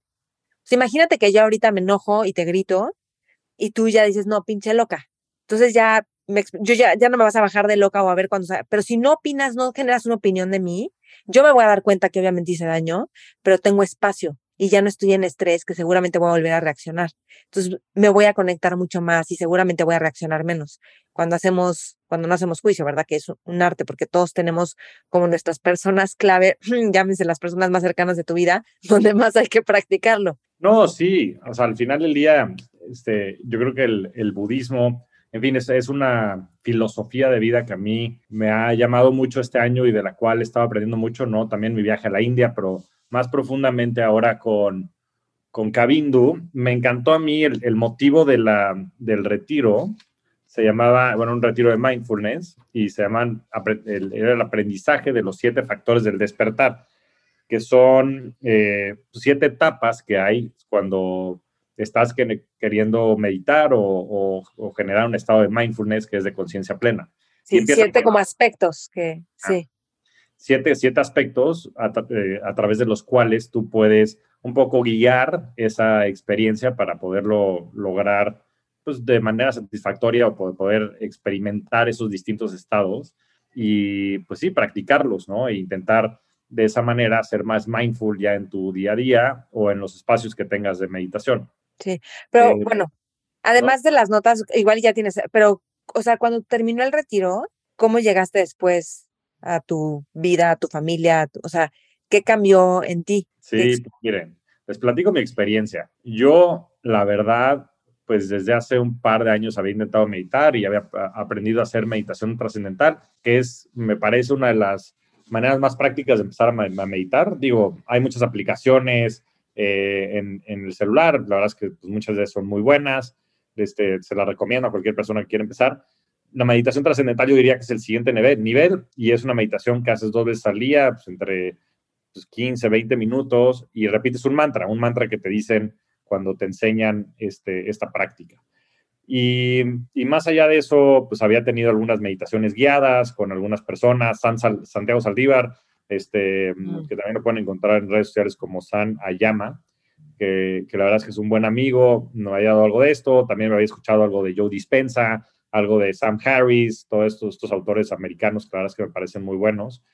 pues imagínate que yo ahorita me enojo y te grito y tú ya dices, no, pinche loca. Entonces ya, yo ya, ya no me vas a bajar de loca o a ver cuándo, pero si no opinas, no generas una opinión de mí, yo me voy a dar cuenta que obviamente hice daño, pero tengo espacio y ya no estoy en estrés, que seguramente voy a volver a reaccionar. Entonces me voy a conectar mucho más y seguramente voy a reaccionar menos cuando hacemos, cuando no hacemos juicio, ¿verdad? Que es un arte, porque todos tenemos como nuestras personas clave, llámense las personas más cercanas de tu vida, donde más hay que practicarlo. No, sí, o sea, al final del día, este, yo creo que el, el budismo, en fin, es, es, una filosofía de vida que a mí me ha llamado mucho este año y de la cual he estado aprendiendo mucho, ¿no? También mi viaje a la India, pero más profundamente ahora con, con Kabindu, me encantó a mí el, motivo de la, del retiro. Se llamaba, bueno, un retiro de mindfulness y se llaman, era el aprendizaje de los siete factores del despertar, que son eh, siete etapas que hay cuando estás queriendo meditar o, generar un estado de mindfulness que es de conciencia plena. Sí, siete como aspectos que, ah. sí siete, siete aspectos eh, a, través de los cuales tú puedes un poco guiar esa experiencia para poderlo lograr pues, de manera satisfactoria o poder experimentar esos distintos estados y pues sí, practicarlos, ¿no? E intentar de esa manera ser más mindful ya en tu día a día o en los espacios que tengas de meditación. Sí, pero eh, bueno, además de las notas, igual ya tienes, pero, o sea, cuando terminó el retiro, ¿cómo llegaste después a tu vida, a tu familia? o sea, ¿qué cambió en ti? Sí, miren, les platico mi experiencia. Yo, la verdad, pues desde hace un par de años había intentado meditar y había aprendido a hacer meditación trascendental, que es, me parece, una de las maneras más prácticas de empezar a, meditar. Digo, hay muchas aplicaciones eh, en, el celular, la verdad es que pues, muchas ellas son muy buenas, este, se las recomiendo a cualquier persona que quiera empezar. La meditación trascendental yo diría que es el siguiente nivel, y es una meditación que haces dos veces al día, pues entre 15, pues, 20 minutos y repites un mantra, un mantra que te dicen cuando te enseñan este, esta práctica. Y, más allá de eso, pues había tenido algunas meditaciones guiadas con algunas personas, San Santiago Saldívar, este, mm. que también lo pueden encontrar en redes sociales como San Ayama, que, que, la verdad es que es un buen amigo, no había dado algo de esto, también me había escuchado algo de Joe Dispensa, algo de Sam Harris, todos estos, estos autores americanos que la verdad es que me parecen muy buenos.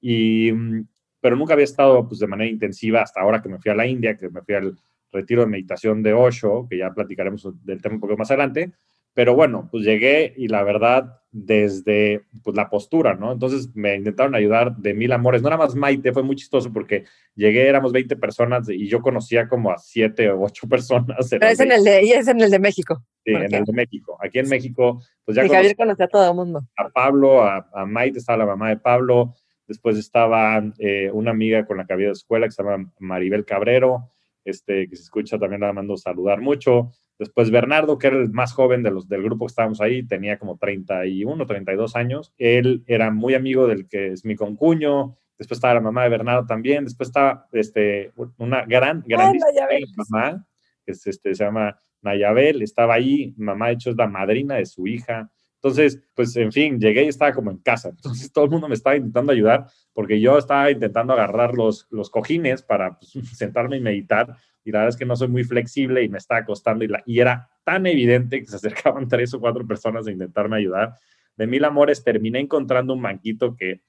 Y, mm, pero nunca había estado pues, de manera intensiva hasta ahora que me fui a la India, que me fui al retiro de meditación de Osho, que ya platicaremos del tema un poco más adelante. Pero bueno, pues llegué y la verdad, desde pues, la postura, ¿no? Entonces me intentaron ayudar de mil amores. No nada más Maite, fue muy chistoso porque llegué, éramos 20 personas y yo conocía como a 7 o 8 personas. Pero es en, el de, es en el de México. Sí, en el de México. Aquí en México, pues ya. Y Javier conocía a todo el mundo. A Pablo, a, a, Maite, estaba la mamá de Pablo. Después estaba eh, una amiga con la que había de escuela que se llama Maribel Cabrero, este, que se escucha también la mando saludar mucho. Después Bernardo, que era el más joven de los, del grupo que estábamos ahí, tenía como 31, 32 años. Él era muy amigo del que es mi concuño. Después estaba la mamá de Bernardo también. Después estaba este, una gran, grandísima mamá, que este, se llama Nayabel. Estaba ahí. Mamá, de hecho, es la madrina de su hija. Entonces, pues, en fin, llegué y estaba como en casa. Entonces, todo el mundo me estaba intentando ayudar porque yo estaba intentando agarrar los, los cojines para pues, sentarme y meditar y la verdad es que no soy muy flexible y me estaba costando y, la, y era tan evidente que se acercaban tres o cuatro personas a intentarme ayudar. De mil amores terminé encontrando un banquito que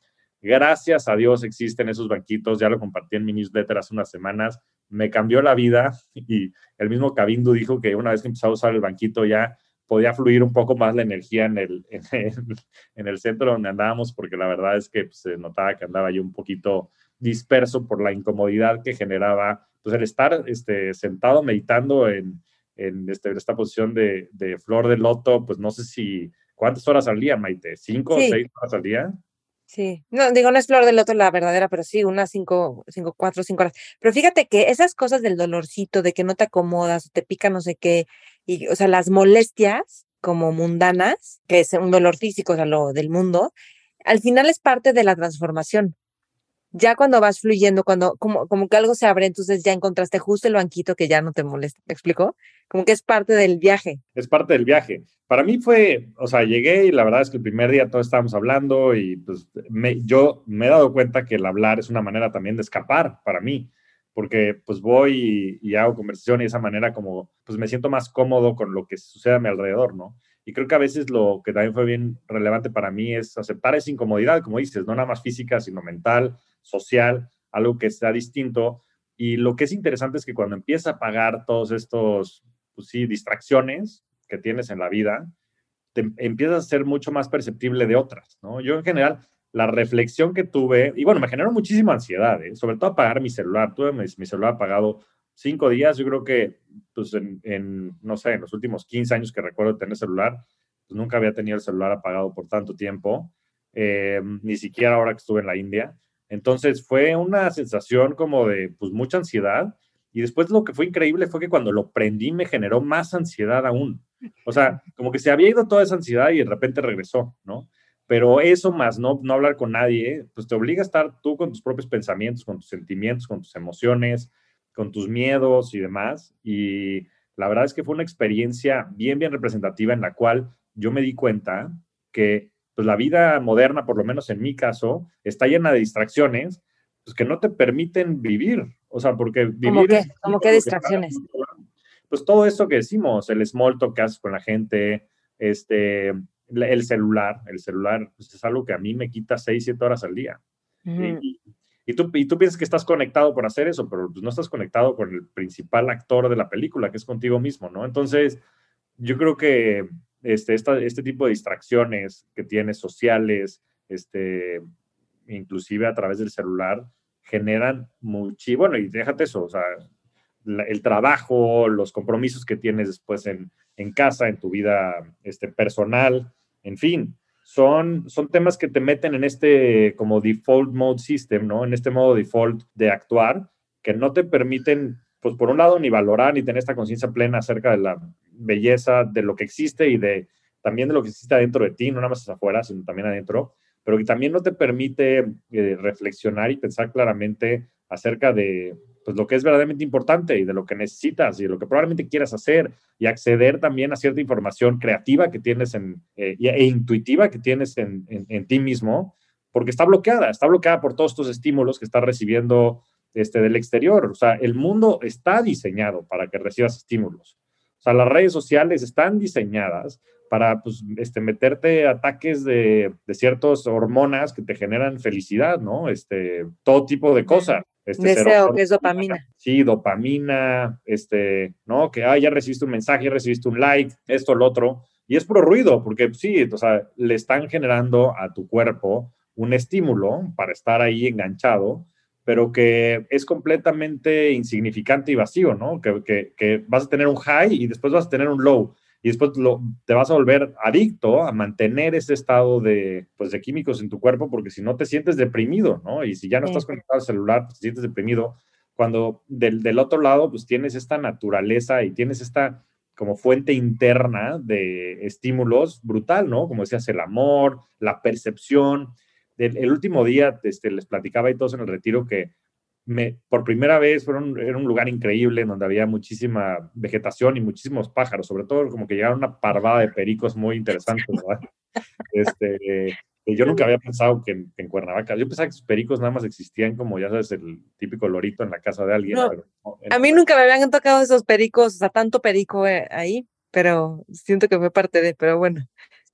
gracias a Dios existen esos banquitos, ya lo compartí en mi newsletter hace unas semanas, me cambió la vida y el mismo Cabindu dijo que una vez que empezó a usar el banquito ya podía fluir un poco más la energía en el, en el, centro donde andábamos, porque la verdad es que pues, se notaba que andaba yo un poquito disperso por la incomodidad que generaba pues el estar este, sentado meditando en, en este, esta posición de, de, flor de loto, pues no sé si, ¿cuántas horas al día, Maite? ¿Cinco o seis horas al día? Sí, no, digo, no es flor de loto la verdadera, pero sí, unas cinco, cinco, cuatro, cinco horas. Pero fíjate que esas cosas del dolorcito, de que no te acomodas, te pica no sé qué, y, o sea, las molestias como mundanas, que es un dolor físico, o sea, lo del mundo, al final es parte de la transformación. Ya cuando vas fluyendo, cuando como, como que algo se abre, entonces ya encontraste justo el banquito que ya no te molesta. ¿Me explicó? Como que es parte del viaje. Es parte del viaje. Para mí fue, o sea, llegué y la verdad es que el primer día todos estábamos hablando y pues yo me he dado cuenta que el hablar es una manera también de escapar para mí, porque pues voy y, y hago conversación y de esa manera como pues me siento más cómodo con lo que sucede a mi alrededor, ¿no? Y creo que a veces lo que también fue bien relevante para mí es aceptar esa incomodidad, como dices, no nada más física, sino mental, social, algo que sea distinto. Y lo que es interesante es que cuando empieza a pagar todos estos, pues sí, distracciones que tienes en la vida, te empiezas a ser mucho más perceptible de otras, ¿no? Yo en general, la reflexión que tuve, y bueno, me generó muchísima ansiedad, ¿eh? sobre todo apagar mi celular. Tuve mi, celular apagado cinco días, yo creo que, pues, en, no sé, en los últimos 15 años que recuerdo tener celular, pues nunca había tenido el celular apagado por tanto tiempo, eh, ni siquiera ahora que estuve en la India. Entonces fue una sensación como de, pues, mucha ansiedad. Y después lo que fue increíble fue que cuando lo prendí me generó más ansiedad aún. O sea, como que se había ido toda esa ansiedad y de repente regresó, ¿no? Pero eso más no, no hablar con nadie, pues te obliga a estar tú con tus propios pensamientos, con tus sentimientos, con tus emociones, con tus miedos y demás. Y la verdad es que fue una experiencia bien, bien representativa en la cual yo me di cuenta que pues, la vida moderna, por lo menos en mi caso, está llena de distracciones pues, que no te permiten vivir. O sea, porque vivir... ¿Cómo qué? ¿Cómo qué distracciones? Pues todo esto que decimos, el small talk que haces con la gente, este, el celular, el celular pues, es algo que a mí me quita 6, 7 horas al día. y, y tú, y tú piensas que estás conectado por hacer eso, pero pues no estás conectado con el principal actor de la película, que es contigo mismo, ¿no? Entonces, yo creo que este, esta, este tipo de distracciones que tienes sociales, este, inclusive a través del celular, generan mucho, bueno, y déjate eso, o sea, el trabajo, los compromisos que tienes después en, en casa, en tu vida este, personal, en fin, son, son temas que te meten en este como default mode system, ¿no? En este modo default de actuar, que no te permiten, pues por un lado, ni valorar ni tener esta conciencia plena acerca de la belleza de lo que existe y de también de lo que existe adentro de ti, no nada más afuera, sino también adentro, pero que también no te permite eh, reflexionar y pensar claramente acerca de pues, lo que es verdaderamente importante y de lo que necesitas y de lo que probablemente quieras hacer y acceder también a cierta información creativa que tienes en, eh, e intuitiva que tienes en, en, ti mismo, porque está bloqueada, está bloqueada por todos estos estímulos que estás recibiendo este, del exterior. O sea, el mundo está diseñado para que recibas estímulos. O sea, las redes sociales están diseñadas para pues, este, meterte ataques de, de ciertas hormonas que te generan felicidad, ¿no? Este, todo tipo de cosas. Este, Deseo, que es dopamina. Sí, dopamina, este, ¿no? Que, ah, ya recibiste un mensaje, ya recibiste un like, esto, lo otro. Y es puro ruido, porque sí, o sea, le están generando a tu cuerpo un estímulo para estar ahí enganchado, pero que es completamente insignificante y vacío, ¿no? Que, que, que vas a tener un high y después vas a tener un low y después lo, te vas a volver adicto a mantener ese estado de, pues, de químicos en tu cuerpo, porque si no te sientes deprimido, ¿no? Y si ya no estás conectado al celular, pues, te sientes deprimido. Cuando del, del otro lado, pues tienes esta naturaleza y tienes esta como fuente interna de estímulos brutal, ¿no? Como decías, el amor, la percepción. El, el último día este, les platicaba y todos en el retiro que me, por primera vez fueron, era un lugar increíble donde había muchísima vegetación y muchísimos pájaros, sobre todo como que llegaron una parvada de pericos muy interesantes, ¿verdad? Este, yo nunca había pensado que en, Cuernavaca, yo pensaba que los pericos nada más existían como, ya sabes, el típico lorito en la casa de alguien. a mí nunca me habían tocado esos pericos, o sea, tanto perico eh, ahí, pero siento que fue parte de, pero bueno.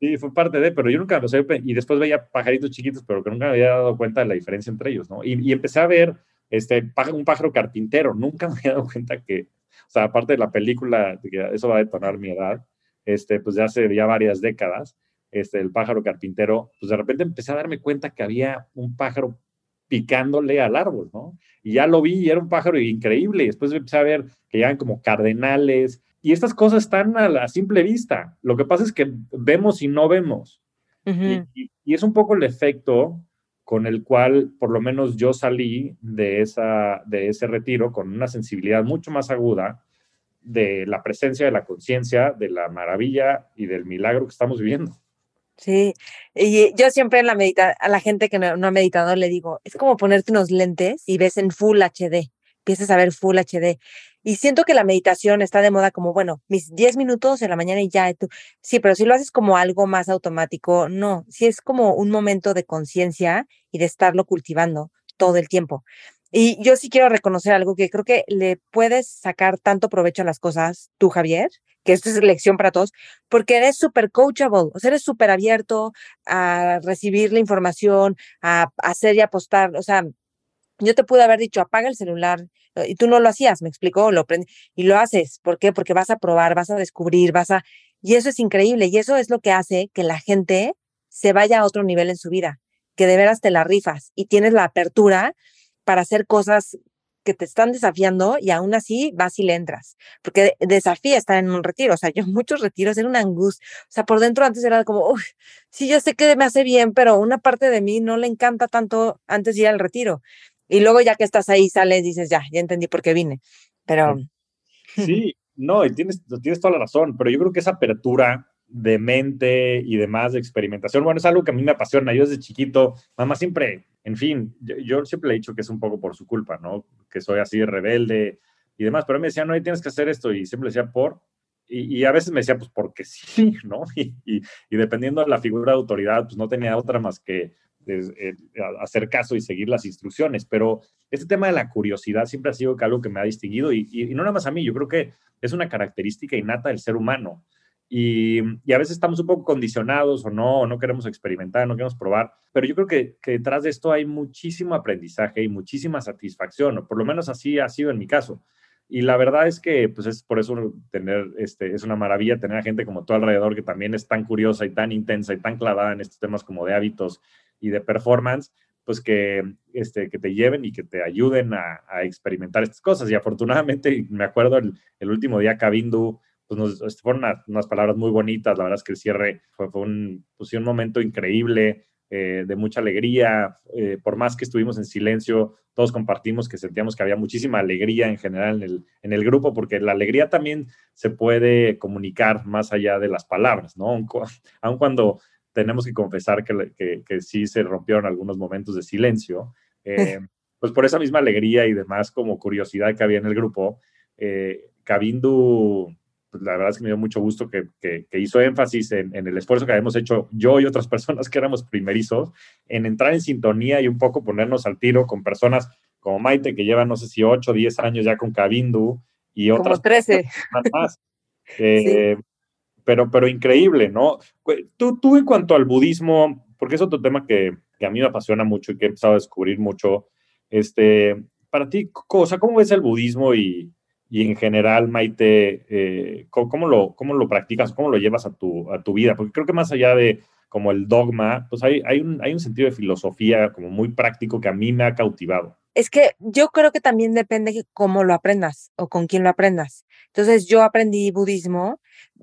Sí, fue parte de, pero yo nunca lo sé, y después veía pajaritos chiquitos, pero que nunca me había dado cuenta de la diferencia entre ellos, ¿no? Y, y empecé a ver este, un pájaro carpintero. Nunca me había dado cuenta que, o sea, aparte de la película, que eso va a detonar mi edad, este, pues ya hace ya varias décadas, este, el pájaro carpintero, pues de repente empecé a darme cuenta que había un pájaro picándole al árbol, ¿no? Y ya lo vi y era un pájaro increíble. Y después empecé a ver que llegan como cardenales. Y estas cosas están a la simple vista. Lo que pasa es que vemos y no vemos. y, es un poco el efecto con el cual por lo menos yo salí de, esa, de ese retiro con una sensibilidad mucho más aguda de la presencia de la conciencia, de la maravilla y del milagro que estamos viviendo. Sí, y yo siempre en la medita a la gente que no, no, ha meditado le digo, es como ponerte unos lentes y ves en Full HD, empiezas a ver Full HD. Y siento que la meditación está de moda como, bueno, mis 10 minutos en la mañana y ya. Tú, sí, pero si lo haces como algo más automático, no, si es como un momento de conciencia y de estarlo cultivando todo el tiempo. Y yo sí quiero reconocer algo que creo que le puedes sacar tanto provecho a las cosas, tú, Javier, que esto es lección para todos, porque eres súper coachable, o sea, eres súper abierto a recibir la información, a, hacer y apostar, o sea, yo te pude haber dicho, apaga el celular, y tú no lo hacías, me explicó, lo y lo haces, ¿por qué? Porque vas a probar, vas a descubrir, vas a, y eso es increíble, y eso es lo que hace que la gente se vaya a otro nivel en su vida, que de veras te la rifas y tienes la apertura para hacer cosas que te están desafiando y aún así vas y le entras, porque desafía estar en un retiro, o sea, yo muchos retiros era una angustia, o sea, por dentro antes era como, uy, sí, yo sé que me hace bien, pero una parte de mí no le encanta tanto antes de ir al retiro. Y luego ya que estás ahí, sales, dices, ya, ya entendí por qué vine, pero... Sí, no, y tienes, tienes toda la razón, pero yo creo que esa apertura de mente y demás de experimentación, bueno, es algo que a mí me apasiona. Yo desde chiquito, mamá siempre, en fin, yo, siempre le he dicho que es un poco por su culpa, ¿no? Que soy así rebelde y demás, pero me decía, no, tienes que hacer esto y siempre decía por, y, a veces me decía, pues porque sí, ¿no? Y, y, dependiendo de la figura de autoridad, pues no tenía otra más que eh, hacer caso y seguir las instrucciones, pero este tema de la curiosidad siempre ha sido algo que me ha distinguido y, y no nada más a mí, yo creo que es una característica innata del ser humano. Y, a veces estamos un poco condicionados o no, o no queremos experimentar, no queremos probar, pero yo creo que, que, detrás de esto hay muchísimo aprendizaje y muchísima satisfacción, o por lo menos así ha sido en mi caso. Y la verdad es que, pues es por eso tener, este, es una maravilla tener a gente como tú alrededor que también es tan curiosa y tan intensa y tan clavada en estos temas como de hábitos y de performance, pues que, este, que te lleven y que te ayuden a, a experimentar estas cosas. Y afortunadamente, me acuerdo el, el último día Cabindu, pues nos, este, fueron unas, palabras muy bonitas. La verdad es que el cierre fue, un, pues, un momento increíble, eh, de mucha alegría. Eh, por más que estuvimos en silencio, todos compartimos que sentíamos que había muchísima alegría en general en el, en el grupo, porque la alegría también se puede comunicar más allá de las palabras, ¿no? Aun, cuando tenemos que confesar que, que, que, sí se rompieron algunos momentos de silencio, eh, pues por esa misma alegría y demás como curiosidad que había en el grupo, eh, Cabindu pues la verdad es que me dio mucho gusto que, que, hizo énfasis en, en, el esfuerzo que habíamos hecho yo y otras personas que éramos primerizos, en entrar en sintonía y un poco ponernos al tiro con personas como Maite, que lleva no sé si 8 o 10 años ya con Cabindu y otras. Como 13. Más. Eh, pero, pero increíble, ¿no? Tú, tú en cuanto al budismo, porque es otro tema que, que, a mí me apasiona mucho y que he empezado a descubrir mucho, este, para ti, o sea, ¿cómo ves el budismo y, y en general, Maite, eh, ¿cómo, lo, ¿cómo lo practicas, cómo lo llevas a tu, a tu vida? Porque creo que más allá de como el dogma, pues hay, hay, un, hay un sentido de filosofía como muy práctico que a mí me ha cautivado. Es que yo creo que también depende de cómo lo aprendas o con quién lo aprendas. Entonces yo aprendí budismo.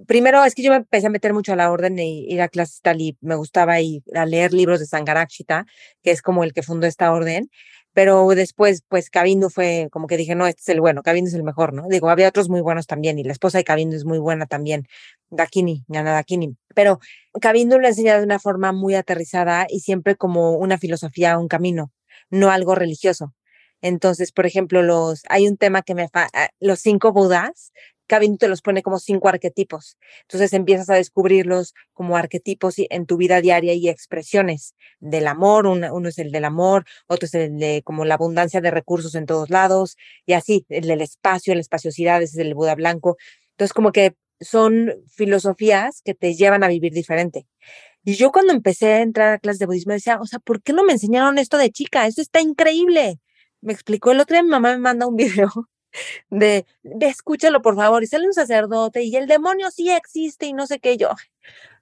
Primero es que yo me empecé a meter mucho a la orden y ir a clases tal y me gustaba ir a leer libros de Sangarakshita, que es como el que fundó esta orden pero después, pues Cabindu fue como que dije, no, este es el bueno, Cabindu es el mejor, ¿no? Digo, había otros muy buenos también, y la esposa de Cabindu es muy buena también, Dakini, Yana Dakini, pero Cabindu lo enseña de una forma muy aterrizada y siempre como una filosofía, un camino, no algo religioso. Entonces, por ejemplo, los, hay un tema que me, fa, ah, los cinco Budas, Cabindu te los pone como cinco arquetipos. Entonces empiezas a descubrirlos como arquetipos en tu vida diaria y expresiones del amor. Uno, es el del amor, otro es el de como la abundancia de recursos en todos lados y así, el del espacio, la espaciosidad, ese es el Buda blanco. Entonces como que son filosofías que te llevan a vivir diferente. Y yo cuando empecé a entrar a clases de budismo decía, o sea, ¿por qué no me enseñaron esto de chica? Esto está increíble. Me explicó el otro día, mi mamá me manda un video de, escúchalo por favor, y sale un sacerdote y el demonio sí existe y no sé qué yo.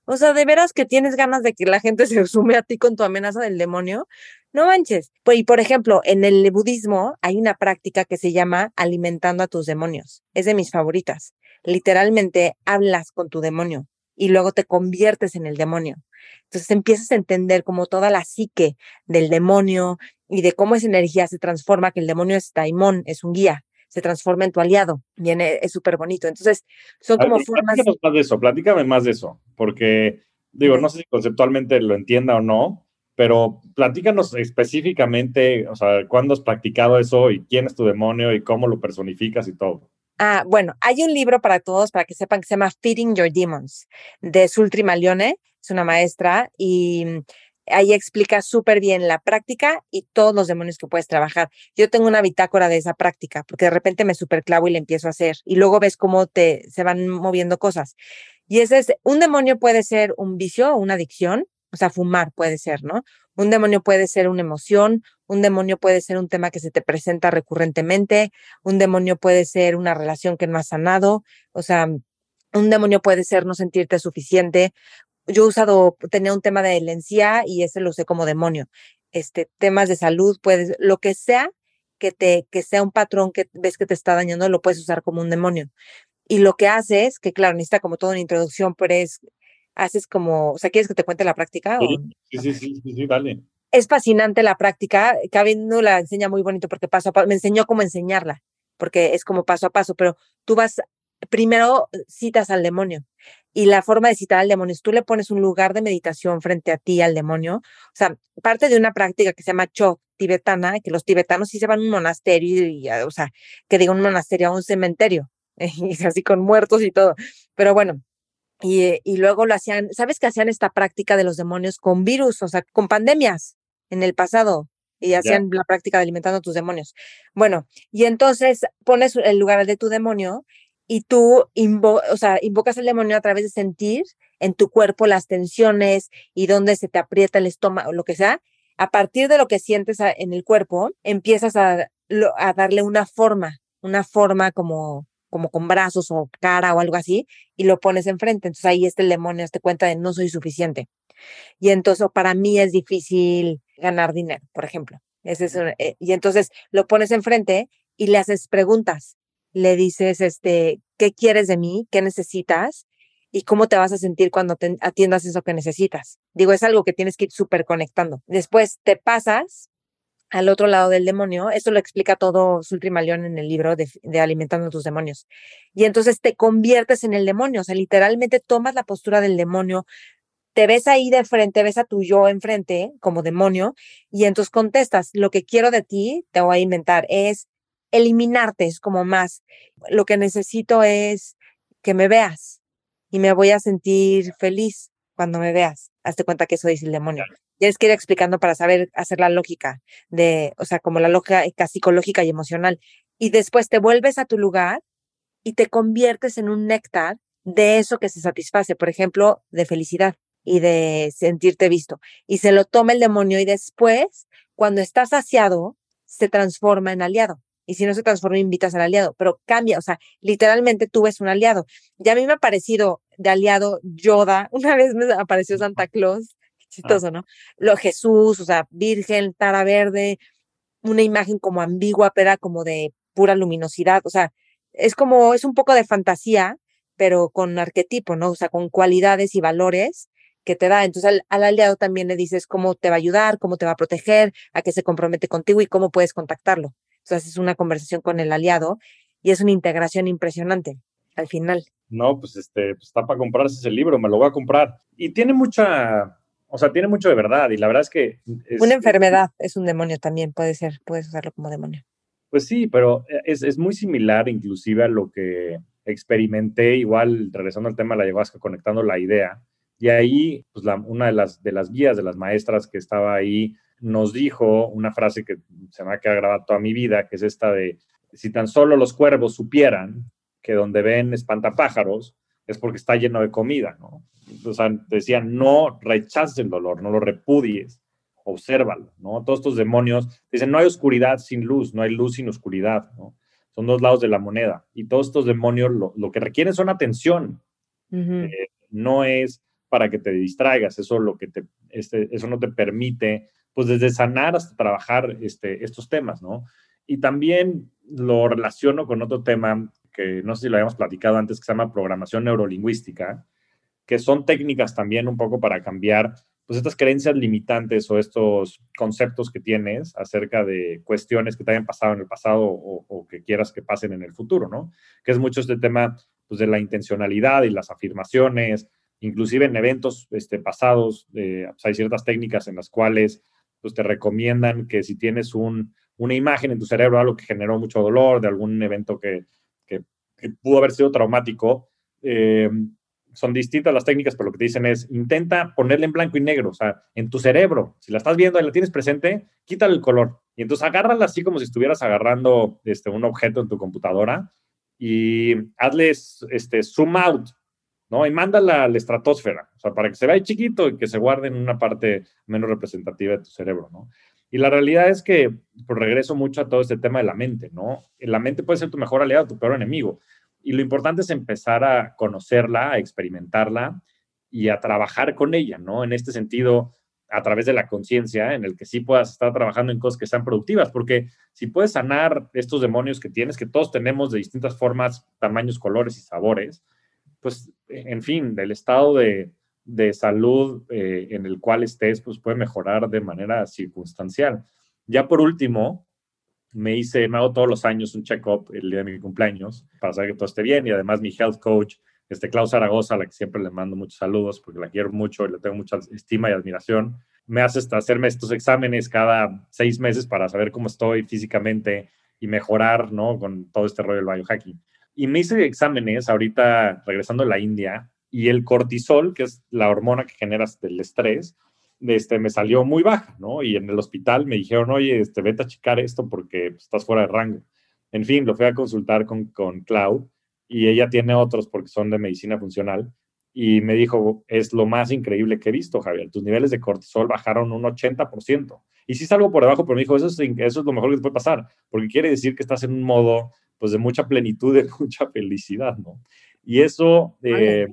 O sea, de veras que tienes ganas de que la gente se sume a ti con tu amenaza del demonio. No manches. Pues, y por ejemplo, en el budismo hay una práctica que se llama alimentando a tus demonios. Es de mis favoritas. Literalmente hablas con tu demonio y luego te conviertes en el demonio. Entonces empiezas a entender como toda la psique del demonio y de cómo esa energía se transforma, que el demonio es daimón, es un guía, se transforma en tu aliado. Viene, es súper bonito. Entonces, son como formas. Platícame más de eso, platícame más de eso, porque digo, no sé si conceptualmente lo entienda o no, pero platícanos específicamente, o sea, cuándo has practicado eso y quién es tu demonio y cómo lo personificas y todo. Ah, bueno, hay un libro para todos, para que sepan, que se llama Feeding Your Demons, de Sultri Malione, es una maestra, y ahí explica súper bien la práctica y todos los demonios que puedes trabajar. Yo tengo una bitácora de esa práctica, porque de repente me superclavo y le empiezo a hacer, y luego ves cómo te, se van moviendo cosas. Y ese es, un demonio puede ser un vicio o una adicción, o sea, fumar puede ser, ¿no? Un demonio puede ser una emoción, un demonio puede ser un tema que se te presenta recurrentemente, un demonio puede ser una relación que no has sanado, o sea, un demonio puede ser no sentirte suficiente. Yo he usado, tenía un tema de encía y ese lo usé como demonio. Este, temas de salud, puedes, lo que sea que te, que sea un patrón que ves que te está dañando, lo puedes usar como un demonio. Y lo que hace es que, claro, necesita como toda una introducción, pero es haces como, o sea, ¿quieres que te cuente la práctica? Sí, sí, sí, sí, sí, vale. Es fascinante la práctica. no la enseña muy bonito porque paso a paso, me enseñó cómo enseñarla, porque es como paso a paso, pero tú vas, primero citas al demonio y la forma de citar al demonio es tú le pones un lugar de meditación frente a ti al demonio. O sea, parte de una práctica que se llama Chok tibetana, que los tibetanos sí se van a un monasterio, y, o sea, que diga un monasterio a un cementerio, y así con muertos y todo. Pero bueno, y, y, luego lo hacían, ¿sabes que hacían esta práctica de los demonios con virus, o sea, con pandemias en el pasado? Y hacían la práctica de alimentando a tus demonios. Bueno, y entonces pones el lugar de tu demonio y tú o sea, invocas al demonio a través de sentir en tu cuerpo las tensiones y dónde se te aprieta el estómago, lo que sea. A partir de lo que sientes en el cuerpo, empiezas a, a darle una forma, una forma como como con brazos o cara o algo así, y lo pones enfrente. Entonces ahí está el demonio, te cuenta de no soy suficiente. Y entonces para mí es difícil ganar dinero, por ejemplo. Ese es eh, y entonces lo pones enfrente y le haces preguntas. Le dices, este, ¿qué quieres de mí? ¿Qué necesitas? ¿Y cómo te vas a sentir cuando te atiendas eso que necesitas? Digo, es algo que tienes que ir súper conectando. Después te pasas al otro lado del demonio. Esto lo explica todo Sultrimalión en el libro de, de, Alimentando tus demonios. Y entonces te conviertes en el demonio, o sea, literalmente tomas la postura del demonio, te ves ahí de frente, ves a tu yo enfrente como demonio y entonces contestas, lo que quiero de ti, te voy a inventar, es eliminarte, es como más, lo que necesito es que me veas y me voy a sentir feliz cuando me veas. Hazte cuenta que eso dice el demonio es que ir explicando para saber hacer la lógica de, o sea, como la lógica psicológica y emocional. Y después te vuelves a tu lugar y te conviertes en un néctar de eso que se satisface, por ejemplo, de felicidad y de sentirte visto. Y se lo toma el demonio y después, cuando está saciado, se transforma en aliado. Y si no se transforma, invitas al aliado, pero cambia, o sea, literalmente tú ves un aliado. Ya a mí me ha parecido de aliado Yoda, una vez me apareció Santa Claus chistoso, ¿no? Lo Jesús, o sea, virgen, tara verde, una imagen como ambigua, pero como de pura luminosidad, o sea, es como, es un poco de fantasía, pero con arquetipo, ¿no? O sea, con cualidades y valores que te da. Entonces al, aliado también le dices cómo te va a ayudar, cómo te va a proteger, a qué se compromete contigo y cómo puedes contactarlo. Entonces es una conversación con el aliado y es una integración impresionante al final. No, pues este, pues está para comprarse ese libro, me lo voy a comprar. Y tiene mucha, o sea, tiene mucho de verdad y la verdad es que... Una enfermedad es un demonio también, puede ser, puedes usarlo como demonio. Pues sí, pero es, es muy similar inclusive a lo que experimenté, igual regresando al tema de la ayahuasca, conectando la idea. Y ahí, pues la, una de las, de las guías, de las maestras que estaba ahí, nos dijo una frase que se me ha quedado grabada toda mi vida, que es esta de, si tan solo los cuervos supieran que donde ven espantapájaros es porque está lleno de comida, ¿no? o sea, decían, no rechaces el dolor, no lo repudies, obsérvalo, ¿no? Todos estos demonios dicen, no hay oscuridad sin luz, no hay luz sin oscuridad, ¿no? Son dos lados de la moneda. Y todos estos demonios lo, lo que requieren son atención. Eh, no es para que te distraigas, eso, lo que te, este, eso no te permite, pues desde sanar hasta trabajar este, estos temas, ¿no? Y también lo relaciono con otro tema que no sé si lo habíamos platicado antes, que se llama programación neurolingüística, que son técnicas también un poco para cambiar pues estas creencias limitantes o estos conceptos que tienes acerca de cuestiones que te hayan pasado en el pasado o, que quieras que pasen en el futuro, ¿no? Que es mucho este tema pues, de la intencionalidad y las afirmaciones, inclusive en eventos este, pasados, pues, hay ciertas técnicas en las cuales pues, te recomiendan que si tienes un, una imagen en tu cerebro, algo que generó mucho dolor, de algún evento que, que, pudo haber sido traumático, eh, son distintas las técnicas, pero lo que te dicen es, intenta ponerle en blanco y negro, o sea, en tu cerebro, si la estás viendo y la tienes presente, quítale el color. Y entonces agárrala así como si estuvieras agarrando este, un objeto en tu computadora y hazles este, zoom out, ¿no? Y mándala a la estratosfera, o sea, para que se vea chiquito y que se guarde en una parte menos representativa de tu cerebro, ¿no? Y la realidad es que, por regreso mucho a todo este tema de la mente, ¿no? La mente puede ser tu mejor aliado, tu peor enemigo. Y lo importante es empezar a conocerla, a experimentarla y a trabajar con ella, ¿no? En este sentido, a través de la conciencia, en el que sí puedas estar trabajando en cosas que sean productivas, porque si puedes sanar estos demonios que tienes, que todos tenemos de distintas formas, tamaños, colores y sabores, pues, en fin, del estado de, salud eh, en el cual estés, pues puede mejorar de manera circunstancial. Ya por último, me hice, me hago todos los años un check-up el día de mi cumpleaños para saber que todo esté bien y además mi health coach, este Klaus Zaragoza, a la que siempre le mando muchos saludos porque la quiero mucho y le tengo mucha estima y admiración, me hace hasta hacerme estos exámenes cada seis meses para saber cómo estoy físicamente y mejorar, ¿no? Con todo este rollo del biohacking. Y me hice exámenes ahorita regresando a la India y el cortisol, que es la hormona que generas del estrés, este, me salió muy baja, ¿no? Y en el hospital me dijeron, oye, este, vete a checar esto porque estás fuera de rango. En fin, lo fui a consultar con, con Clau y ella tiene otros porque son de medicina funcional y me dijo, es lo más increíble que he visto, Javier, tus niveles de cortisol bajaron un 80%. Y sí salgo por debajo, pero me dijo, eso es, eso es lo mejor que te puede pasar, porque quiere decir que estás en un modo pues de mucha plenitud, de mucha felicidad, ¿no? Y eso, eh,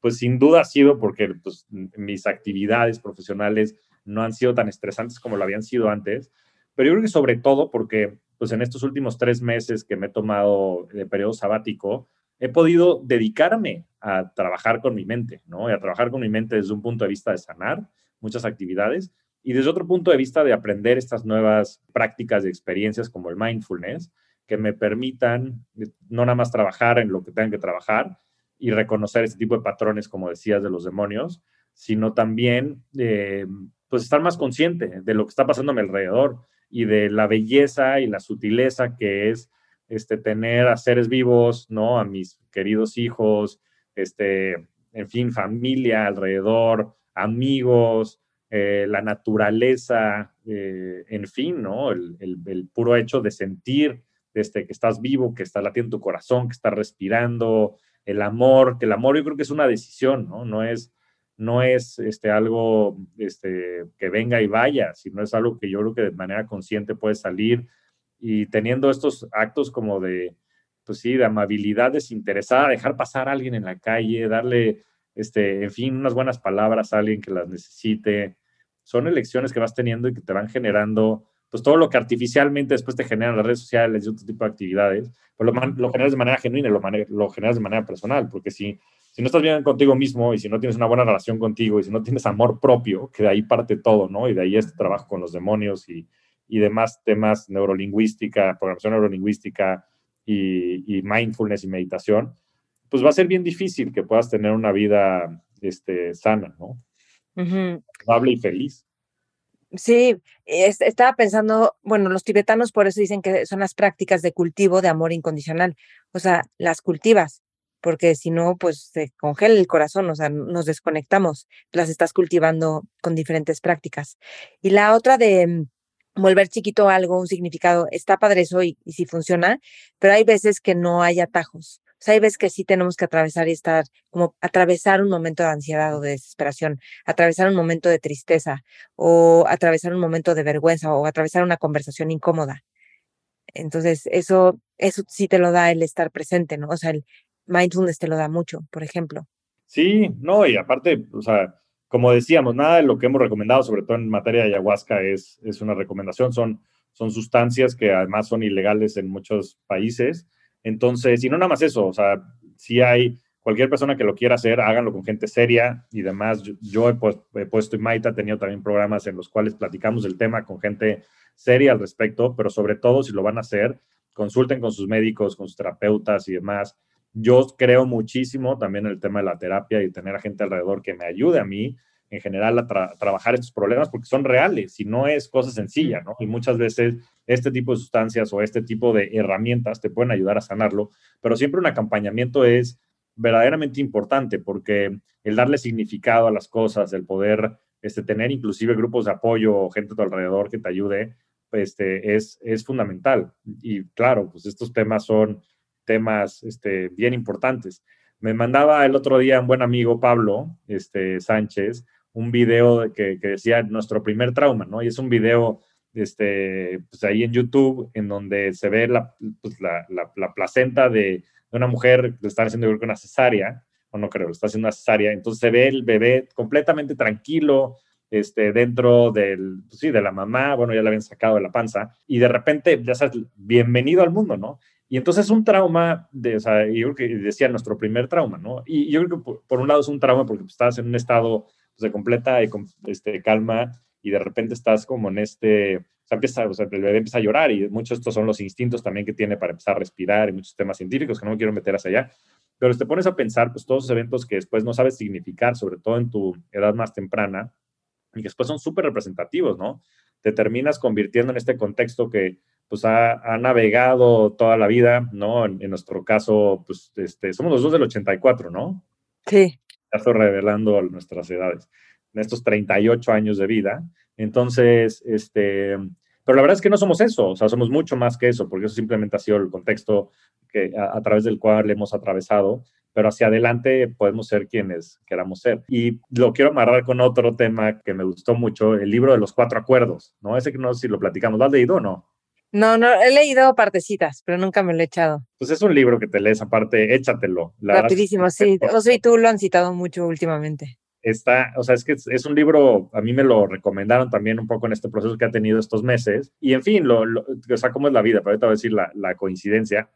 pues sin duda ha sido porque pues, mis actividades profesionales no han sido tan estresantes como lo habían sido antes, pero yo creo que sobre todo porque pues en estos últimos tres meses que me he tomado de periodo sabático, he podido dedicarme a trabajar con mi mente, ¿no? Y a trabajar con mi mente desde un punto de vista de sanar muchas actividades y desde otro punto de vista de aprender estas nuevas prácticas y experiencias como el mindfulness, que me permitan no nada más trabajar en lo que tengan que trabajar, y reconocer este tipo de patrones, como decías, de los demonios, sino también eh, pues estar más consciente de lo que está pasando a mi alrededor y de la belleza y la sutileza que es este, tener a seres vivos, ¿no? A mis queridos hijos, este, en fin, familia alrededor, amigos, eh, la naturaleza, eh, en fin, ¿no? El, el, puro hecho de sentir este, que estás vivo, que está latiendo tu corazón, que estás respirando, el amor, que el amor yo creo que es una decisión, ¿no? No es, no es este, algo este, que venga y vaya, sino es algo que yo creo que de manera consciente puede salir y teniendo estos actos como de, pues sí, de amabilidad desinteresada, dejar pasar a alguien en la calle, darle, este, en fin, unas buenas palabras a alguien que las necesite, son elecciones que vas teniendo y que te van generando pues todo lo que artificialmente después te generan las redes sociales y otro tipo de actividades, pues lo, lo generas de manera genuina, lo, lo generas de manera personal, porque si, si no estás bien contigo mismo y si no tienes una buena relación contigo y si no tienes amor propio, que de ahí parte todo, ¿no? Y de ahí este trabajo con los demonios y, y demás temas neurolingüística, programación neurolingüística y, y, mindfulness y meditación, pues va a ser bien difícil que puedas tener una vida este, sana, ¿no? Uh y feliz. Sí, estaba pensando, bueno, los tibetanos por eso dicen que son las prácticas de cultivo de amor incondicional, o sea, las cultivas, porque si no, pues se congela el corazón, o sea, nos desconectamos, las estás cultivando con diferentes prácticas. Y la otra de mm, volver chiquito algo, un significado, está padre eso y, sí funciona, pero hay veces que no hay atajos. Hay veces que sí tenemos que atravesar y estar, como atravesar un momento de ansiedad o de desesperación, atravesar un momento de tristeza o atravesar un momento de vergüenza o atravesar una conversación incómoda. Entonces, eso, eso sí te lo da el estar presente, ¿no? O sea, el mindfulness te lo da mucho, por ejemplo. Sí, no, y aparte, o sea, como decíamos, nada de lo que hemos recomendado, sobre todo en materia de ayahuasca, es, es una recomendación. Son, son sustancias que además son ilegales en muchos países entonces, y no nada más eso, o sea, si hay cualquier persona que lo quiera hacer, háganlo con gente seria y demás. Yo, he, puesto y Maita ha tenido también programas en los cuales platicamos el tema con gente seria al respecto, pero sobre todo si lo van a hacer, consulten con sus médicos, con sus terapeutas y demás. Yo creo muchísimo también en el tema de la terapia y tener a gente alrededor que me ayude a mí en general a, trabajar estos problemas porque son reales y no es cosa sencilla, ¿no? Y muchas veces este tipo de sustancias o este tipo de herramientas te pueden ayudar a sanarlo, pero siempre un acompañamiento es verdaderamente importante porque el darle significado a las cosas, el poder este, tener inclusive grupos de apoyo o gente a tu alrededor que te ayude, este, es, es fundamental. Y claro, pues estos temas son temas este, bien importantes. Me mandaba el otro día un buen amigo, Pablo este, Sánchez, un video que, que decía nuestro primer trauma, ¿no? Y es un video este, pues ahí en YouTube en donde se ve la, pues la, la, placenta de, una mujer que le están haciendo una cesárea, o no creo, le está haciendo una cesárea, entonces se ve el bebé completamente tranquilo, este, dentro del, pues sí, de la mamá, bueno, ya la habían sacado de la panza, y de repente, ya sabes, bienvenido al mundo, ¿no? Y entonces un trauma, de, o sea, yo creo que decía nuestro primer trauma, ¿no? Y yo creo que por, un lado es un trauma porque pues, estás en un estado pues, de completa y, este, calma y de repente estás como en este, o sea, empieza, o sea, el bebé empieza a llorar y muchos estos son los instintos también que tiene para empezar a respirar y muchos temas científicos que no me quiero meter hacia allá, pero te pones a pensar, pues todos esos eventos que después no sabes significar, sobre todo en tu edad más temprana, y que después son súper representativos, ¿no? Te terminas convirtiendo en este contexto que pues ha, navegado toda la vida, ¿no? En, nuestro caso, pues este, somos los dos del 84, ¿no? Sí. Estoy revelando nuestras edades, en estos 38 años de vida. Entonces, este, pero la verdad es que no somos eso, o sea, somos mucho más que eso, porque eso simplemente ha sido el contexto que, a, través del cual hemos atravesado, pero hacia adelante podemos ser quienes queramos ser. Y lo quiero amarrar con otro tema que me gustó mucho, el libro de los cuatro acuerdos, ¿no? Ese que no sé si lo platicamos, ¿lo has leído o no? No, no, he leído partecitas, pero nunca me lo he echado. Pues es un libro que te lees aparte, échatelo. Rapidísimo, sí. Oso y tú lo han citado mucho últimamente. Está, o sea, es que es, un libro, a mí me lo recomendaron también un poco en este proceso que ha tenido estos meses. Y en fin, lo, o sea, cómo es la vida, pero ahorita voy a decir la, la, coincidencia.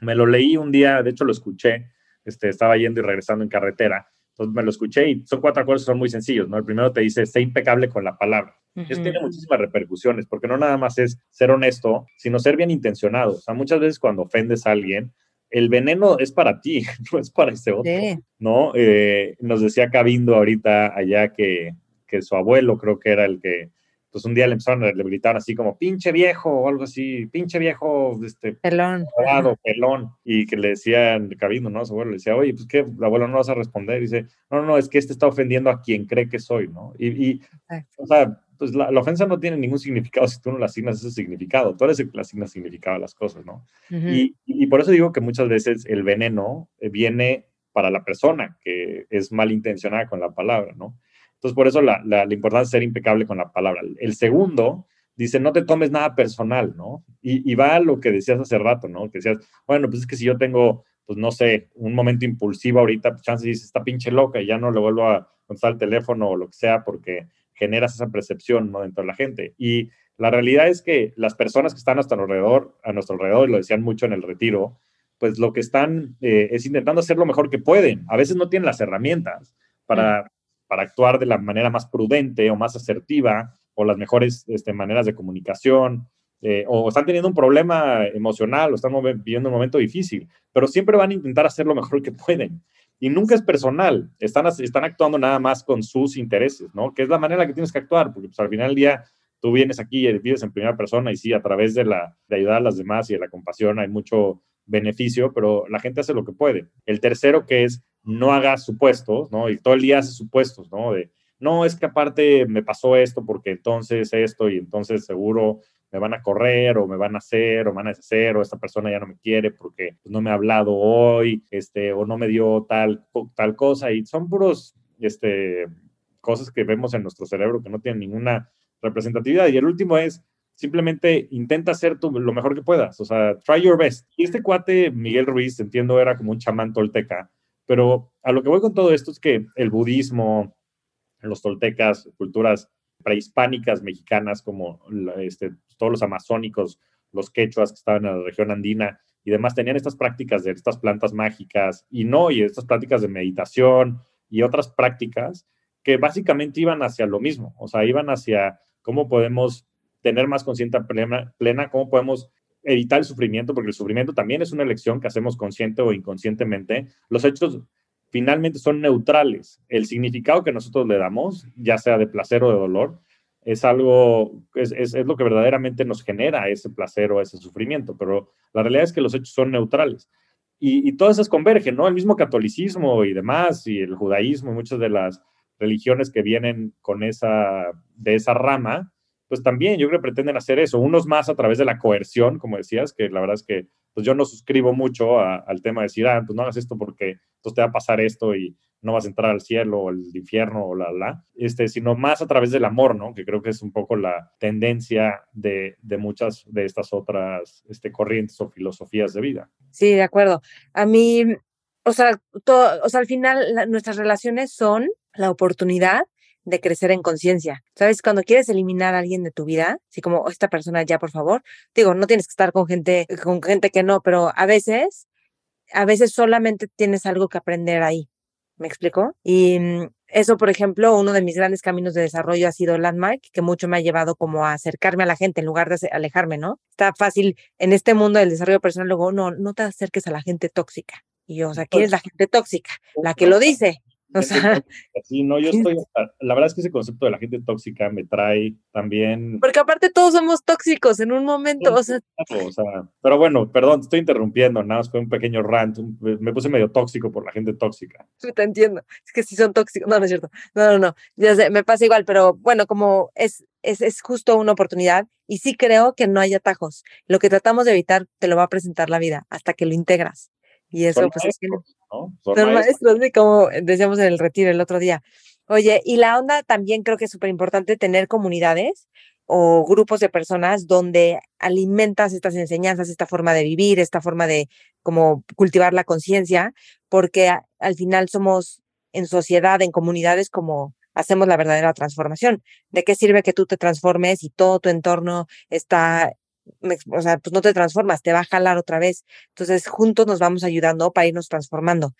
Me lo leí un día, de hecho lo escuché, este, estaba yendo y regresando en carretera. Entonces me lo escuché y son cuatro acuerdos son muy sencillos, ¿no? El primero te dice, sé impecable con la palabra. Eso tiene muchísimas repercusiones, porque no nada más es ser honesto, sino ser bien intencionado. O sea, muchas veces cuando ofendes a alguien, el veneno es para ti, no es para ese otro, ¿no? Eh, nos decía Cabindo ahorita allá que, que su abuelo creo que era el que pues un día le empezaron a le gritaron así como pinche viejo o algo así, pinche viejo, este, pelón, pelón, y que le decían Cabindo, ¿no? Su abuelo le decía, oye, pues que el abuelo no vas a responder, y dice, no, no, es que este está ofendiendo a quien cree que soy, ¿no? Y, y o sea, pues la, ofensa no tiene ningún significado si tú no le asignas ese significado, tú eres el que le asignas significado a las cosas, ¿no? y, y, por eso digo que muchas veces el veneno eh, viene para la persona que es malintencionada con la palabra, ¿no? Entonces, por eso la, la, importancia es ser impecable con la palabra. El segundo dice, no te tomes nada personal, ¿no? Y, y, va a lo que decías hace rato, ¿no? Que decías, bueno, pues es que si yo tengo, pues no sé, un momento impulsivo ahorita, pues chance dice, está pinche loca y ya no le vuelvo a contestar el teléfono o lo que sea porque generas esa percepción, ¿no? Dentro de la gente. Y la realidad es que las personas que están a nuestro alrededor, a nuestro alrededor, y lo decían mucho en el retiro, pues lo que están eh, es intentando hacer lo mejor que pueden. A veces no tienen las herramientas para para actuar de la manera más prudente o más asertiva o las mejores este, maneras de comunicación, eh, o están teniendo un problema emocional o están viviendo un momento difícil, pero siempre van a intentar hacer lo mejor que pueden. Y nunca es personal, están, están actuando nada más con sus intereses, ¿no? Que es la manera que tienes que actuar, porque pues, al final del día tú vienes aquí y vives en primera persona y sí, a través de, la, de ayudar a las demás y de la compasión hay mucho beneficio, pero la gente hace lo que puede. El tercero que es no hagas supuestos, ¿no? Y todo el día hace supuestos, ¿no? De, no, es que aparte me pasó esto porque entonces esto y entonces seguro me van a correr o me van a hacer o van a deshacer o esta persona ya no me quiere porque no me ha hablado hoy, este, o no me dio tal, tal cosa y son puros, este, cosas que vemos en nuestro cerebro que no tienen ninguna representatividad. Y el último es, simplemente intenta hacer lo mejor que puedas, o sea, try your best. Y este cuate, Miguel Ruiz, entiendo, era como un chamán tolteca, pero a lo que voy con todo esto es que el budismo, los toltecas, culturas prehispánicas mexicanas como este, todos los amazónicos, los quechuas que estaban en la región andina y demás, tenían estas prácticas de estas plantas mágicas y no, y estas prácticas de meditación y otras prácticas que básicamente iban hacia lo mismo, o sea, iban hacia cómo podemos tener más conciencia plena, plena, cómo podemos evitar el sufrimiento, porque el sufrimiento también es una elección que hacemos consciente o inconscientemente. Los hechos finalmente son neutrales. El significado que nosotros le damos, ya sea de placer o de dolor, es algo, es, es, es, lo que verdaderamente nos genera ese placer o ese sufrimiento, pero la realidad es que los hechos son neutrales. Y, y todas esas convergen, ¿no? El mismo catolicismo y demás, y el judaísmo, y muchas de las religiones que vienen con esa, de esa rama, pues también yo creo que pretenden hacer eso, unos más a través de la coerción, como decías, que la verdad es que pues yo no suscribo mucho al tema de decir, ah, pues no hagas esto porque entonces te va a pasar esto y no vas a entrar al cielo o al infierno o la, la, este, sino más a través del amor, ¿no? Que creo que es un poco la tendencia de, de muchas de estas otras este, corrientes o filosofías de vida. Sí, de acuerdo. A mí, o sea, todo, o sea al final nuestras relaciones son la oportunidad de crecer en conciencia. ¿Sabes? Cuando quieres eliminar a alguien de tu vida, así como oh, esta persona ya, por favor, digo, no tienes que estar con gente, con gente que no, pero a veces, a veces solamente tienes algo que aprender ahí. ¿Me explico? Y mm, eso, por ejemplo, uno de mis grandes caminos de desarrollo ha sido Landmark, que mucho me ha llevado como a acercarme a la gente en lugar de alejarme, ¿no? Está fácil en este mundo del desarrollo personal, luego, no, no te acerques a la gente tóxica. Y yo, o sea, ¿quién es la gente tóxica? La que lo dice. O sea, sí, no, yo estoy, la verdad es que ese concepto de la gente tóxica me trae también. Porque aparte todos somos tóxicos en un momento, o sea. O sea pero bueno, perdón, te estoy interrumpiendo, nada más fue un pequeño rant, me puse medio tóxico por la gente tóxica. Sí, te entiendo, es que sí son tóxicos, no, no es cierto, no, no, no, ya sé, me pasa igual, pero bueno, como es, es, es justo una oportunidad y sí creo que no hay atajos. Lo que tratamos de evitar te lo va a presentar la vida hasta que lo integras. Y eso, Son pues es que. maestros, ¿no? Son, Son maestros, ¿sí? como decíamos en el retiro el otro día. Oye, y la onda también creo que es súper importante tener comunidades o grupos de personas donde alimentas estas enseñanzas, esta forma de vivir, esta forma de como cultivar la conciencia, porque a- al final somos en sociedad, en comunidades, como hacemos la verdadera transformación. ¿De qué sirve que tú te transformes y todo tu entorno está, o sea, pues no te transformas, te va a jalar otra vez? Entonces, juntos nos vamos ayudando para irnos transformando.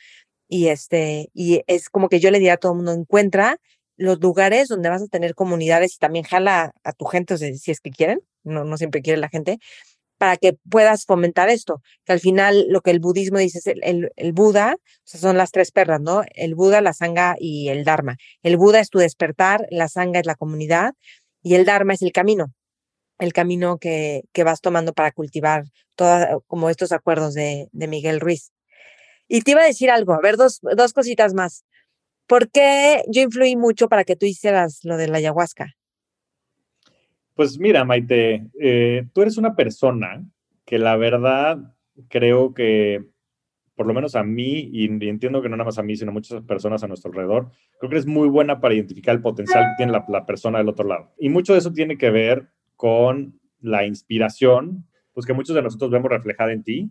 Y este, y es como que yo le diría a todo el mundo, encuentra los lugares donde vas a tener comunidades y también jala a, tu gente, si es que quieren, no, no siempre quiere la gente, para que puedas fomentar esto, que al final lo que el budismo dice es el, Buda, son las tres perras, ¿no? El Buda, la Sangha y el Dharma. El Buda es tu despertar, la Sangha es la comunidad y el Dharma es el camino, el camino que, que vas tomando para cultivar todas, como estos acuerdos de, de Miguel Ruiz. Y te iba a decir algo, a ver, dos, dos cositas más. ¿Por qué yo influí mucho para que tú hicieras lo de la ayahuasca? Pues mira, Maite, eh, tú eres una persona que la verdad creo que, por lo menos a mí, y, y entiendo que no nada más a mí, sino a muchas personas a nuestro alrededor, creo que eres muy buena para identificar el potencial que tiene la, la persona del otro lado. Y mucho de eso tiene que ver con la inspiración, pues que muchos de nosotros vemos reflejada en ti,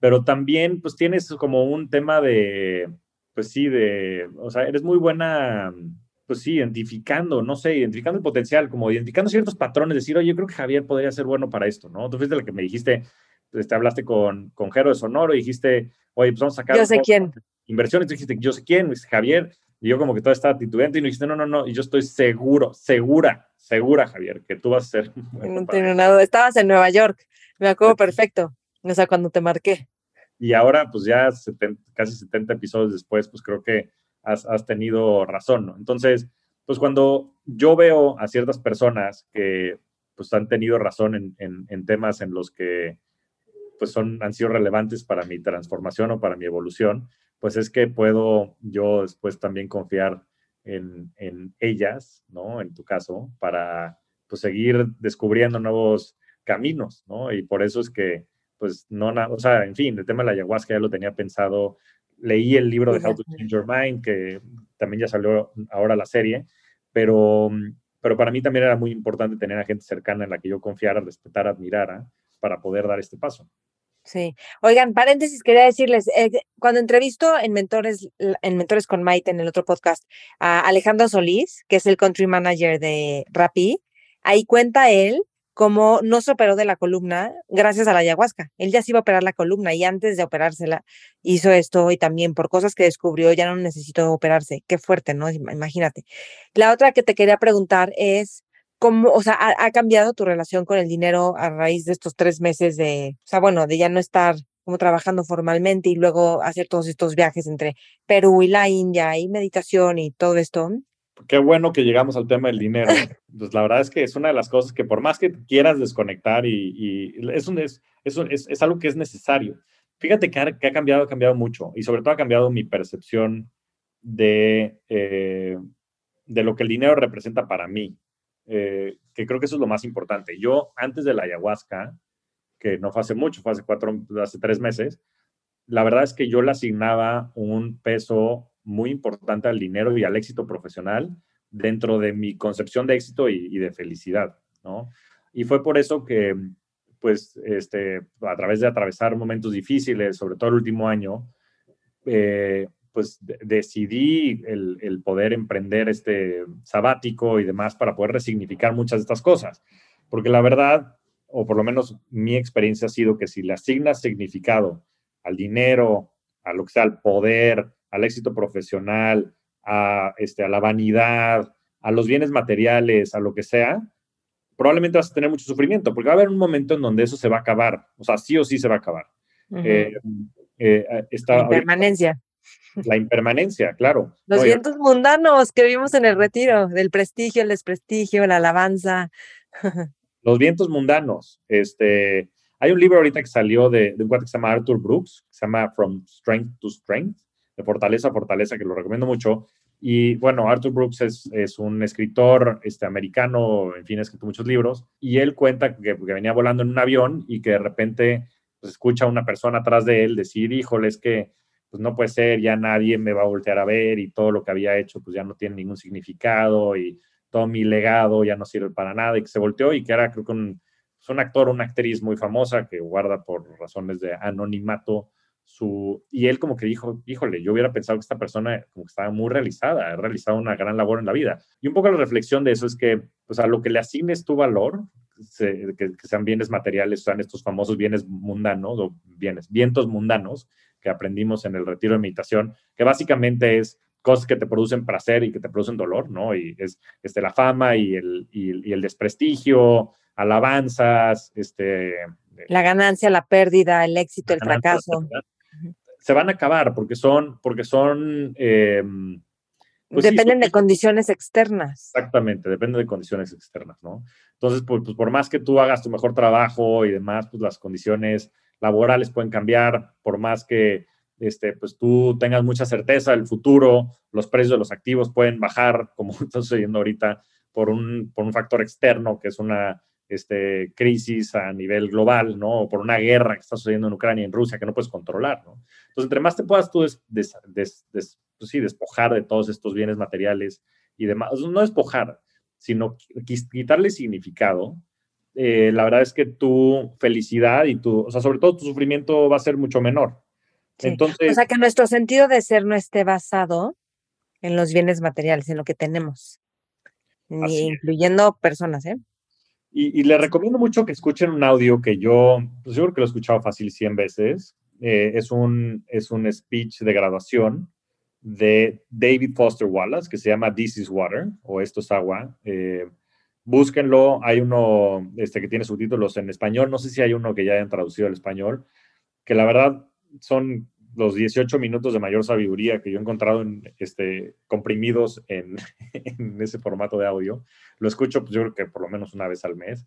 pero también pues tienes como un tema de, pues sí, de, o sea, eres muy buena pues sí, identificando, no sé, identificando el potencial, como identificando ciertos patrones, decir, oye, yo creo que Javier podría ser bueno para esto, ¿no? Tú fuiste la que me dijiste, pues, te hablaste con, con Jero de Sonoro y dijiste, oye, pues vamos a sacar Yo sé quién. inversiones, tú dijiste, yo sé quién, Javier, y yo como que todo estaba titubante y me dijiste, no, no, no, y yo estoy seguro, segura, segura, Javier, que tú vas a ser bueno No tengo nada. Estabas en Nueva York, me acuerdo perfecto. O sea, cuando te marqué. Y ahora, pues ya 70, casi 70 episodios después, pues creo que has, has, tenido razón, ¿no? Entonces, pues cuando yo veo a ciertas personas que pues han tenido razón en, en, en temas en los que pues son, han sido relevantes para mi transformación o para mi evolución, pues es que puedo yo después también confiar en, en ellas, ¿no? En tu caso, para pues seguir descubriendo nuevos caminos, ¿no? Y por eso es que, pues, no, o sea, en fin, el tema de la ayahuasca ya lo tenía pensado, leí el libro de How to Change Your Mind, que también ya salió ahora la serie, pero, pero para mí también era muy importante tener a gente cercana en la que yo confiara, respetara, admirara, para poder dar este paso. Sí. Oigan, paréntesis, quería decirles, eh, cuando entrevisto en Mentores, en Mentores con Maite en el otro podcast a Alejandro Solís, que es el country manager de Rappi, ahí cuenta él cómo no se operó de la columna gracias a la ayahuasca. Él ya se iba a operar la columna y antes de operársela hizo esto y también por cosas que descubrió ya no necesitó operarse. Qué fuerte, ¿no? Imagínate. La otra que te quería preguntar es, ¿cómo, o sea, ha, cambiado tu relación con el dinero a raíz de estos tres meses de, o sea, bueno, de ya no estar como trabajando formalmente y luego hacer todos estos viajes entre Perú y la India y meditación y todo esto? Qué bueno que llegamos al tema del dinero. Pues la verdad es que es una de las cosas que por más que quieras desconectar y, es, algo que es necesario. Fíjate que ha, cambiado, ha cambiado mucho y sobre todo ha cambiado mi percepción de, eh, de lo que el dinero representa para mí, eh, que creo que eso es lo más importante. Yo antes de la ayahuasca, que no fue hace mucho, fue hace cuatro, hace tres meses, la verdad es que yo le asignaba un peso muy importante al dinero y al éxito profesional dentro de mi concepción de éxito y, de felicidad, ¿no? Y fue por eso que, pues, este, a través de atravesar momentos difíciles, sobre todo el último año, eh, pues decidí el, el, poder emprender este sabático y demás para poder resignificar muchas de estas cosas. Porque la verdad, o por lo menos mi experiencia ha sido que si le asignas significado al dinero, a lo que sea, al poder, al éxito profesional, a, este, a la vanidad, a los bienes materiales, a lo que sea, probablemente vas a tener mucho sufrimiento, porque va a haber un momento en donde eso se va a acabar, o sea, sí o sí se va a acabar. Eh, eh, la impermanencia. La impermanencia, claro. Los vientos mundanos que vimos en el retiro, del prestigio, el desprestigio, la alabanza. Los vientos mundanos. Este, hay un libro ahorita que salió de, de un cuate que se llama Arthur Brooks, que se llama From Strength to Strength, de fortaleza a fortaleza, que lo recomiendo mucho. Y bueno, Arthur Brooks es, es un escritor este, americano, en fin, ha escrito muchos libros, y él cuenta que, que, venía volando en un avión y que de repente pues, escucha a una persona atrás de él decir, híjole, es que pues no puede ser, ya nadie me va a voltear a ver y todo lo que había hecho pues ya no tiene ningún significado y todo mi legado ya no sirve para nada y que se volteó y que era creo que un, pues, un actor, una actriz muy famosa que guarda por razones de anonimato su, y él como que dijo, híjole, yo hubiera pensado que esta persona estaba muy realizada, ha realizado una gran labor en la vida. Y un poco la reflexión de eso es que, pues a lo que le asignes tu valor, que, sean bienes materiales, sean estos famosos bienes mundanos o bienes, vientos mundanos que aprendimos en el retiro de meditación, que básicamente es cosas que te producen placer y que te producen dolor, ¿no? Y es este, la fama y el, y el desprestigio, alabanzas, este... La ganancia, la pérdida, el éxito, el fracaso se van a acabar porque son, porque son... Eh, pues Dependen de condiciones externas. Exactamente, depende de condiciones externas, ¿no? Entonces, pues, pues, por más que tú hagas tu mejor trabajo y demás, pues las condiciones laborales pueden cambiar, por más que este, pues tú tengas mucha certeza del futuro, los precios de los activos pueden bajar, como está sucediendo ahorita, por un, por un factor externo que es una este, crisis a nivel global, ¿no? Por una guerra que está sucediendo en Ucrania y en Rusia que no puedes controlar, ¿no? Entonces, entre más te puedas tú des, pues sí, despojar de todos estos bienes materiales y demás, no despojar, sino quitarle significado, eh, la verdad es que tu felicidad y tu, o sea, sobre todo tu sufrimiento va a ser mucho menor. Entonces, o sea, que nuestro sentido de ser no esté basado en los bienes materiales, en lo que tenemos, ni incluyendo personas, ¿eh? Y, le recomiendo mucho que escuchen un audio que yo, pues yo creo que lo he escuchado fácil 100 veces. Eh, es, un, es un speech de graduación de David Foster Wallace que se llama This is Water o Esto es agua. Eh, búsquenlo. Hay uno este, que tiene subtítulos en español. No sé si hay uno que ya hayan traducido al español, que la verdad son los 18 minutos de mayor sabiduría que yo he encontrado en, este, comprimidos en, en, ese formato de audio. Lo escucho, pues yo creo que por lo menos una vez al mes.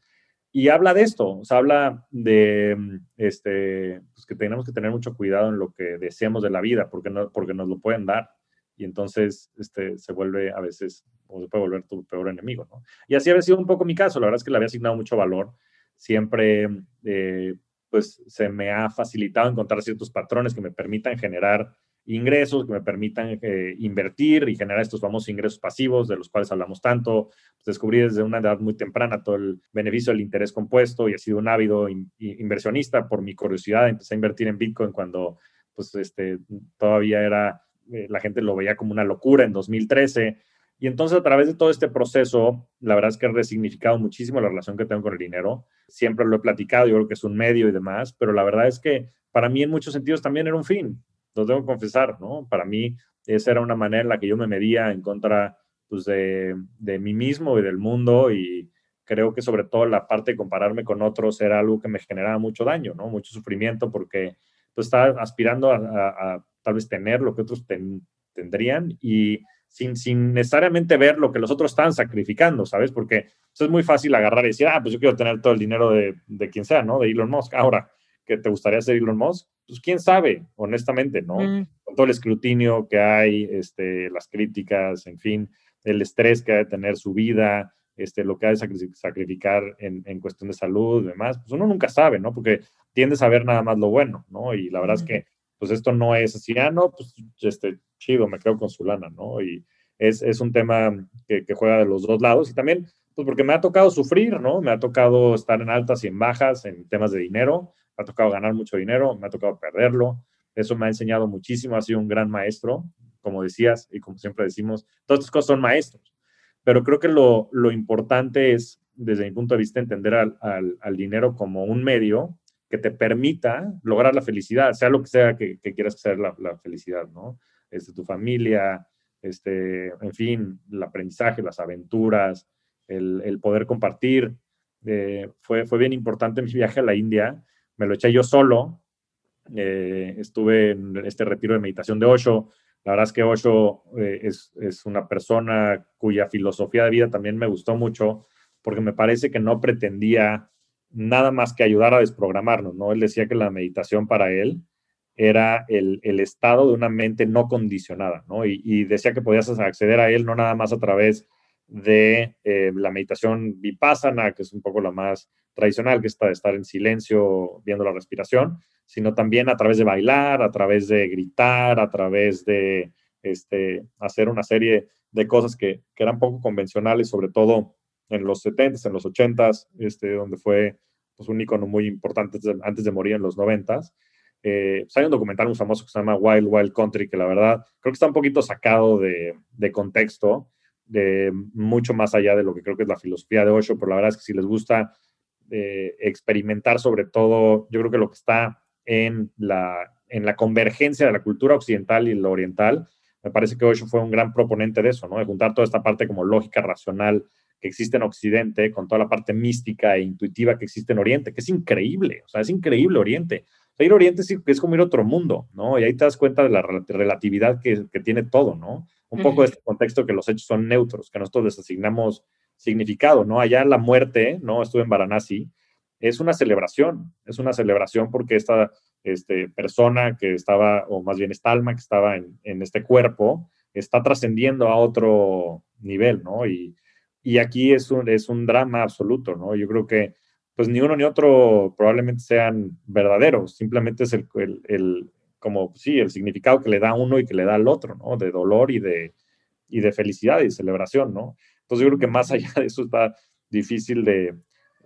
Y habla de esto, o sea, habla de este, pues que tenemos que tener mucho cuidado en lo que deseamos de la vida, porque, no, porque nos lo pueden dar. Y entonces este, se vuelve a veces, o se puede volver tu peor enemigo, ¿no? Y así había sido un poco mi caso. La verdad es que le había asignado mucho valor. Siempre eh, pues se me ha facilitado encontrar ciertos patrones que me permitan generar ingresos, que me permitan eh, invertir y generar estos famosos ingresos pasivos de los cuales hablamos tanto. Pues, descubrí desde una edad muy temprana todo el beneficio del interés compuesto y he sido un ávido inversionista por mi curiosidad. Empecé a invertir en Bitcoin cuando pues, este, todavía era, eh, la gente lo veía como una locura en 2013 y entonces a través de todo este proceso, la verdad es que he resignificado muchísimo la relación que tengo con el dinero. Siempre lo he platicado, yo creo que es un medio y demás, pero la verdad es que para mí en muchos sentidos también era un fin, lo tengo que confesar, ¿no? Para mí esa era una manera en la que yo me medía en contra pues, de, de mí mismo y del mundo y creo que sobre todo la parte de compararme con otros era algo que me generaba mucho daño, ¿no? Mucho sufrimiento porque pues estaba aspirando a, tal vez tener lo que otros tendrían y sin, sin necesariamente ver lo que los otros están sacrificando, ¿sabes? Porque es muy fácil agarrar y decir, ah, pues yo quiero tener todo el dinero de, de quien sea, ¿no? De Elon Musk. Ahora, ¿que te gustaría ser Elon Musk? Pues quién sabe, honestamente, ¿no? Mm. Con todo el escrutinio que hay, este, las críticas, en fin, el estrés que ha de tener su vida, este, lo que ha de sacrificar en, en cuestión de salud y demás, pues uno nunca sabe, ¿no? Porque tiendes a ver nada más lo bueno, ¿no? Y la verdad es que pues esto no es así, ah, no, pues este, chido, me quedo con su lana, ¿no? Y es, es un tema que, que, juega de los dos lados y también, pues porque me ha tocado sufrir, ¿no? Me ha tocado estar en altas y en bajas en temas de dinero, me ha tocado ganar mucho dinero, me ha tocado perderlo, eso me ha enseñado muchísimo, ha sido un gran maestro, como decías y como siempre decimos, todas estas cosas son maestros, pero creo que lo, lo importante es, desde mi punto de vista, entender al, al, al dinero como un medio que te permita lograr la felicidad, sea lo que sea que, quieras ser la, felicidad, ¿no? Este, tu familia, este, en fin, el aprendizaje, las aventuras, el, poder compartir. Eh, fue, fue bien importante mi viaje a la India. Me lo eché yo solo. Eh, estuve en este retiro de meditación de Osho. La verdad es que Osho eh, es, es una persona cuya filosofía de vida también me gustó mucho porque me parece que no pretendía nada más que ayudar a desprogramarnos, ¿no? Él decía que la meditación para él era el, estado de una mente no condicionada, ¿no? Y, decía que podías acceder a él no nada más a través de eh, la meditación vipassana, que es un poco la más tradicional, que de estar en silencio viendo la respiración, sino también a través de bailar, a través de gritar, a través de este, hacer una serie de cosas que, que eran poco convencionales, sobre todo en los 70s, en los 80s, este, donde fue pues, un icono muy importante antes de, morir en los 90s. Eh, pues, hay un documental muy famoso que se llama Wild Wild Country, que la verdad creo que está un poquito sacado de, de contexto, de mucho más allá de lo que creo que es la filosofía de Osho, pero la verdad es que si les gusta eh, experimentar sobre todo, yo creo que lo que está en la, en la convergencia de la cultura occidental y la oriental, me parece que Osho fue un gran proponente de eso. De juntar toda esta parte como lógica, racional, que existe en Occidente, con toda la parte mística e intuitiva que existe en Oriente, que es increíble, o sea, es increíble Oriente. O ir a Oriente es, es como ir a otro mundo, ¿no? Y ahí te das cuenta de la relatividad que, que tiene todo, ¿no? Un poco de este contexto que los hechos son neutros, que nosotros les asignamos significado, ¿no? Allá la muerte, ¿no? Estuve en Varanasi, es una celebración, es una celebración porque esta este, persona que estaba, o más bien esta alma que estaba en, en este cuerpo, está trascendiendo a otro nivel, ¿no? Y, y aquí es un, es un drama absoluto, ¿no? Yo creo que pues ni uno ni otro probablemente sean verdaderos, simplemente es el, el, como, sí, el significado que le da uno y que le da al otro, ¿no? De dolor y de, y de felicidad y celebración, ¿no? Entonces yo creo que más allá de eso está difícil de,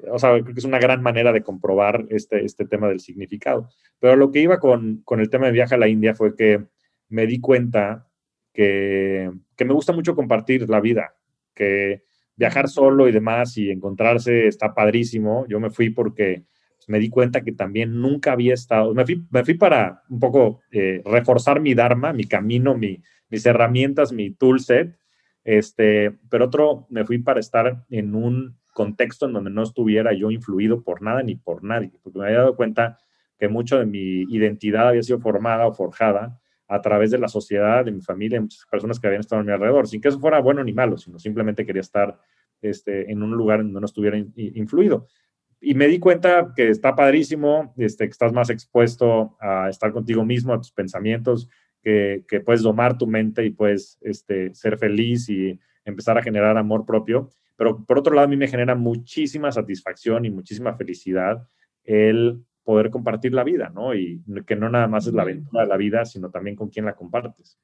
o sea, creo que es una gran manera de comprobar este, este tema del significado. Pero lo que iba con, con el tema de viaje a la India fue que me di cuenta que, que me gusta mucho compartir la vida, que viajar solo y demás y encontrarse está padrísimo. Yo me fui porque me di cuenta que también nunca había estado, me fui, me fui para un poco eh, reforzar mi Dharma, mi camino, mi, mis herramientas, mi toolset, este, pero otro, me fui para estar en un contexto en donde no estuviera yo influido por nada ni por nadie, porque me había dado cuenta que mucho de mi identidad había sido formada o forjada a través de la sociedad, de mi familia, de muchas personas que habían estado a mi alrededor, sin que eso fuera bueno ni malo, sino simplemente quería estar este, en un lugar donde no estuviera influido. Y me di cuenta que está padrísimo, este, que estás más expuesto a estar contigo mismo, a tus pensamientos, que, que puedes domar tu mente y puedes este, ser feliz y empezar a generar amor propio. Pero por otro lado, a mí me genera muchísima satisfacción y muchísima felicidad el poder compartir la vida, ¿no? Y que no nada más es la aventura de la vida, sino también con quién la compartes.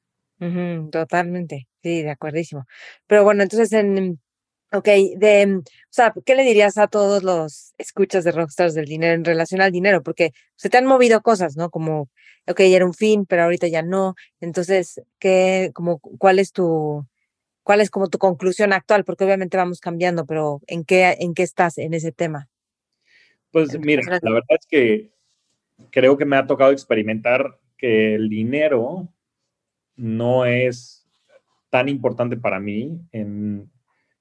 totalmente, sí, de acuerdísimo. Pero bueno, entonces en, ok, de, o sea, ¿qué le dirías a todos los escuchas de Rockstars del dinero en relación al dinero? Porque se te han movido cosas, ¿no? Como, ok, era un fin, pero ahorita ya no. Entonces, ¿qué, como, cuál es tu, cuál es como tu conclusión actual? Porque obviamente vamos cambiando, pero ¿en qué, en qué estás en ese tema? Pues mira, la verdad es que creo que me ha tocado experimentar que el dinero no es tan importante para mí en,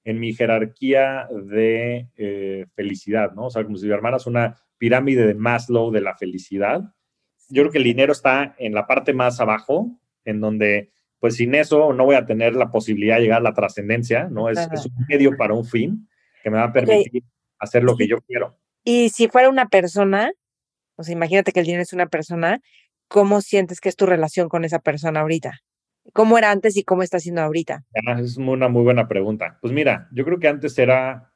en mi jerarquía de eh, felicidad, ¿no? O sea, como si armaras una pirámide de Maslow de la felicidad. Yo creo que el dinero está en la parte más abajo, en donde, pues sin eso no voy a tener la posibilidad de llegar a la trascendencia, ¿no? Es, un medio para un fin que me va a permitir hacer lo que yo quiero. Y si fuera una persona, o sea, imagínate que el dinero es una persona, ¿cómo sientes que es tu relación con esa persona ahorita? ¿Cómo era antes y cómo está siendo ahorita? Ah, es una muy buena pregunta. Pues mira, yo creo que antes era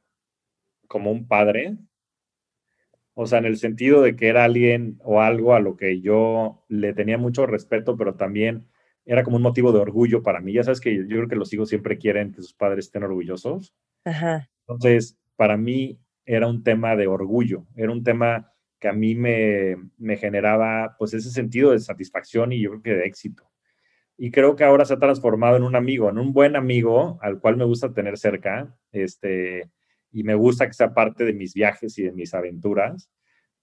como un padre, o sea, en el sentido de que era alguien o algo a lo que yo le tenía mucho respeto, pero también era como un motivo de orgullo para mí. Ya sabes que yo creo que los hijos siempre quieren que sus padres estén orgullosos. Ajá. Entonces, para mí era un tema de orgullo, era un tema que a mí me, me generaba pues ese sentido de satisfacción y yo creo que de éxito y creo que ahora se ha transformado en un amigo, en un buen amigo al cual me gusta tener cerca, este, y me gusta que sea parte de mis viajes y de mis aventuras,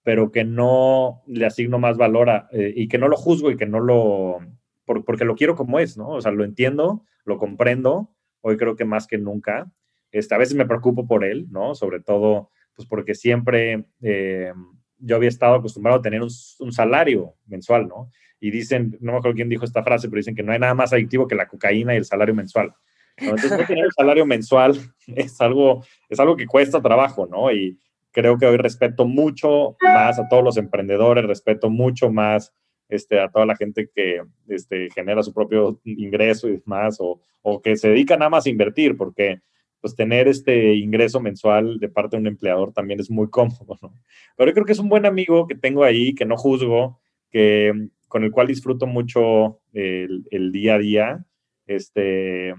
pero que no le asigno más valor a, eh, y que no lo juzgo y que no lo, porque lo quiero como es, ¿no? O sea, lo entiendo, lo comprendo, hoy creo que más que nunca. Este, a veces me preocupo por él, ¿no? Sobre todo, pues porque siempre eh, yo había estado acostumbrado a tener un, salario mensual, ¿no? y dicen, no me acuerdo quién dijo esta frase, pero dicen que no hay nada más adictivo que la cocaína y el salario mensual. Entonces, tener un salario mensual es algo, es algo que cuesta trabajo, ¿no? Y creo que hoy respeto mucho más a todos los emprendedores, respeto mucho más este, a toda la gente que este, genera su propio ingreso y demás, o, o que se dedica nada más a invertir, porque pues tener este ingreso mensual de parte de un empleador también es muy cómodo, ¿no? Pero yo creo que es un buen amigo que tengo ahí, que no juzgo, que con el cual disfruto mucho el, día a día, este,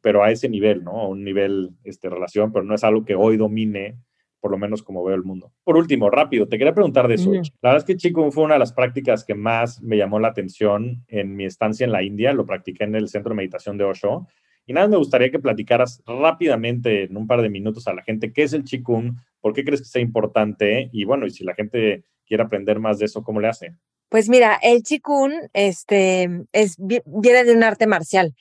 pero a ese nivel, ¿no? A un nivel, este, relación, pero no es algo que hoy domine, por lo menos como veo el mundo. Por último, rápido, te quería preguntar de eso. La verdad es que Chico fue una de las prácticas que más me llamó la atención en mi estancia en la India, lo practiqué en el centro de meditación de Osho. Y nada, me gustaría que platicaras rápidamente, en un par de minutos, a la gente qué es el Qigong, por qué crees que sea importante y bueno, y si la gente quiere aprender más de eso, ¿cómo le hace? Pues mira, el chikun este, es, viene de un arte marcial.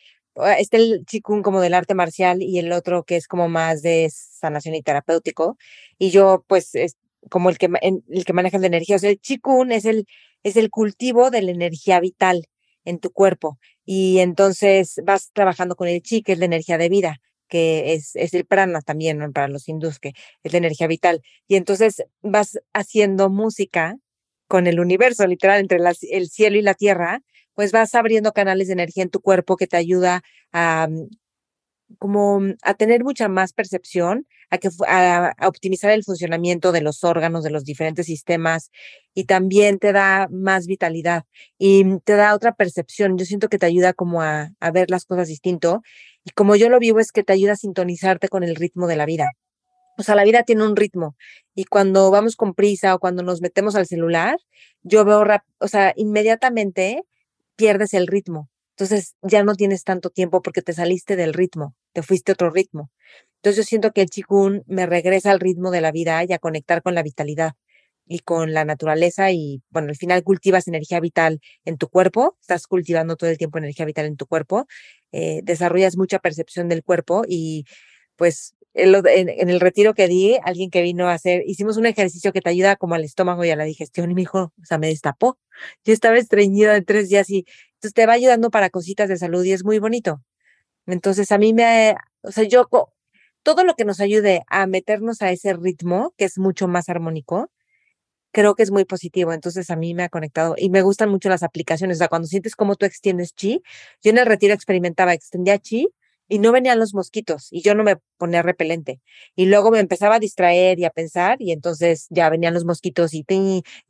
Este el chikun como del arte marcial y el otro que es como más de sanación y terapéutico. Y yo, pues, es como el que, el que maneja la energía. O sea, el chikun es el, es el cultivo de la energía vital en tu cuerpo. Y entonces vas trabajando con el chi, que es la energía de vida, que es, es el prana también para los hindús, que es la energía vital. Y entonces vas haciendo música con el universo, literal, entre el cielo y la tierra, pues vas abriendo canales de energía en tu cuerpo que te ayuda a mm, como mm, a tener mucha más percepción, a, que, a, optimizar el funcionamiento de los órganos, de los diferentes sistemas y también te da más vitalidad y mm, te da otra percepción. Yo siento que te ayuda como a, a ver las cosas distinto y como yo lo vivo es que te ayuda a sintonizarte con el ritmo de la vida. O sea, la vida tiene un ritmo y cuando vamos con prisa o cuando nos metemos al celular, yo veo, o sea, inmediatamente pierdes el ritmo. Entonces ya no tienes tanto tiempo porque te saliste del ritmo, te fuiste a otro ritmo. Entonces yo siento que el chikun me regresa al ritmo de la vida y a conectar con la vitalidad y con la naturaleza y bueno, al final cultivas energía vital en tu cuerpo, estás cultivando todo el tiempo energía vital en tu cuerpo, eh, desarrollas mucha percepción del cuerpo y pues en, el retiro que di, alguien que vino a hacer, hicimos un ejercicio que te ayuda como al estómago y a la digestión y me dijo, o sea, me destapó. Yo estaba estreñida de tres días y entonces te va ayudando para cositas de salud y es muy bonito. Entonces a mí me, o sea, yo, todo lo que nos ayude a meternos a ese ritmo, que es mucho más armónico, creo que es muy positivo. Entonces a mí me ha conectado y me gustan mucho las aplicaciones. O sea, cuando sientes cómo tú extiendes chi, yo en el retiro experimentaba, extendía chi y no venían los mosquitos y yo no me ponía repelente. Y luego me empezaba a distraer y a pensar y entonces ya venían los mosquitos y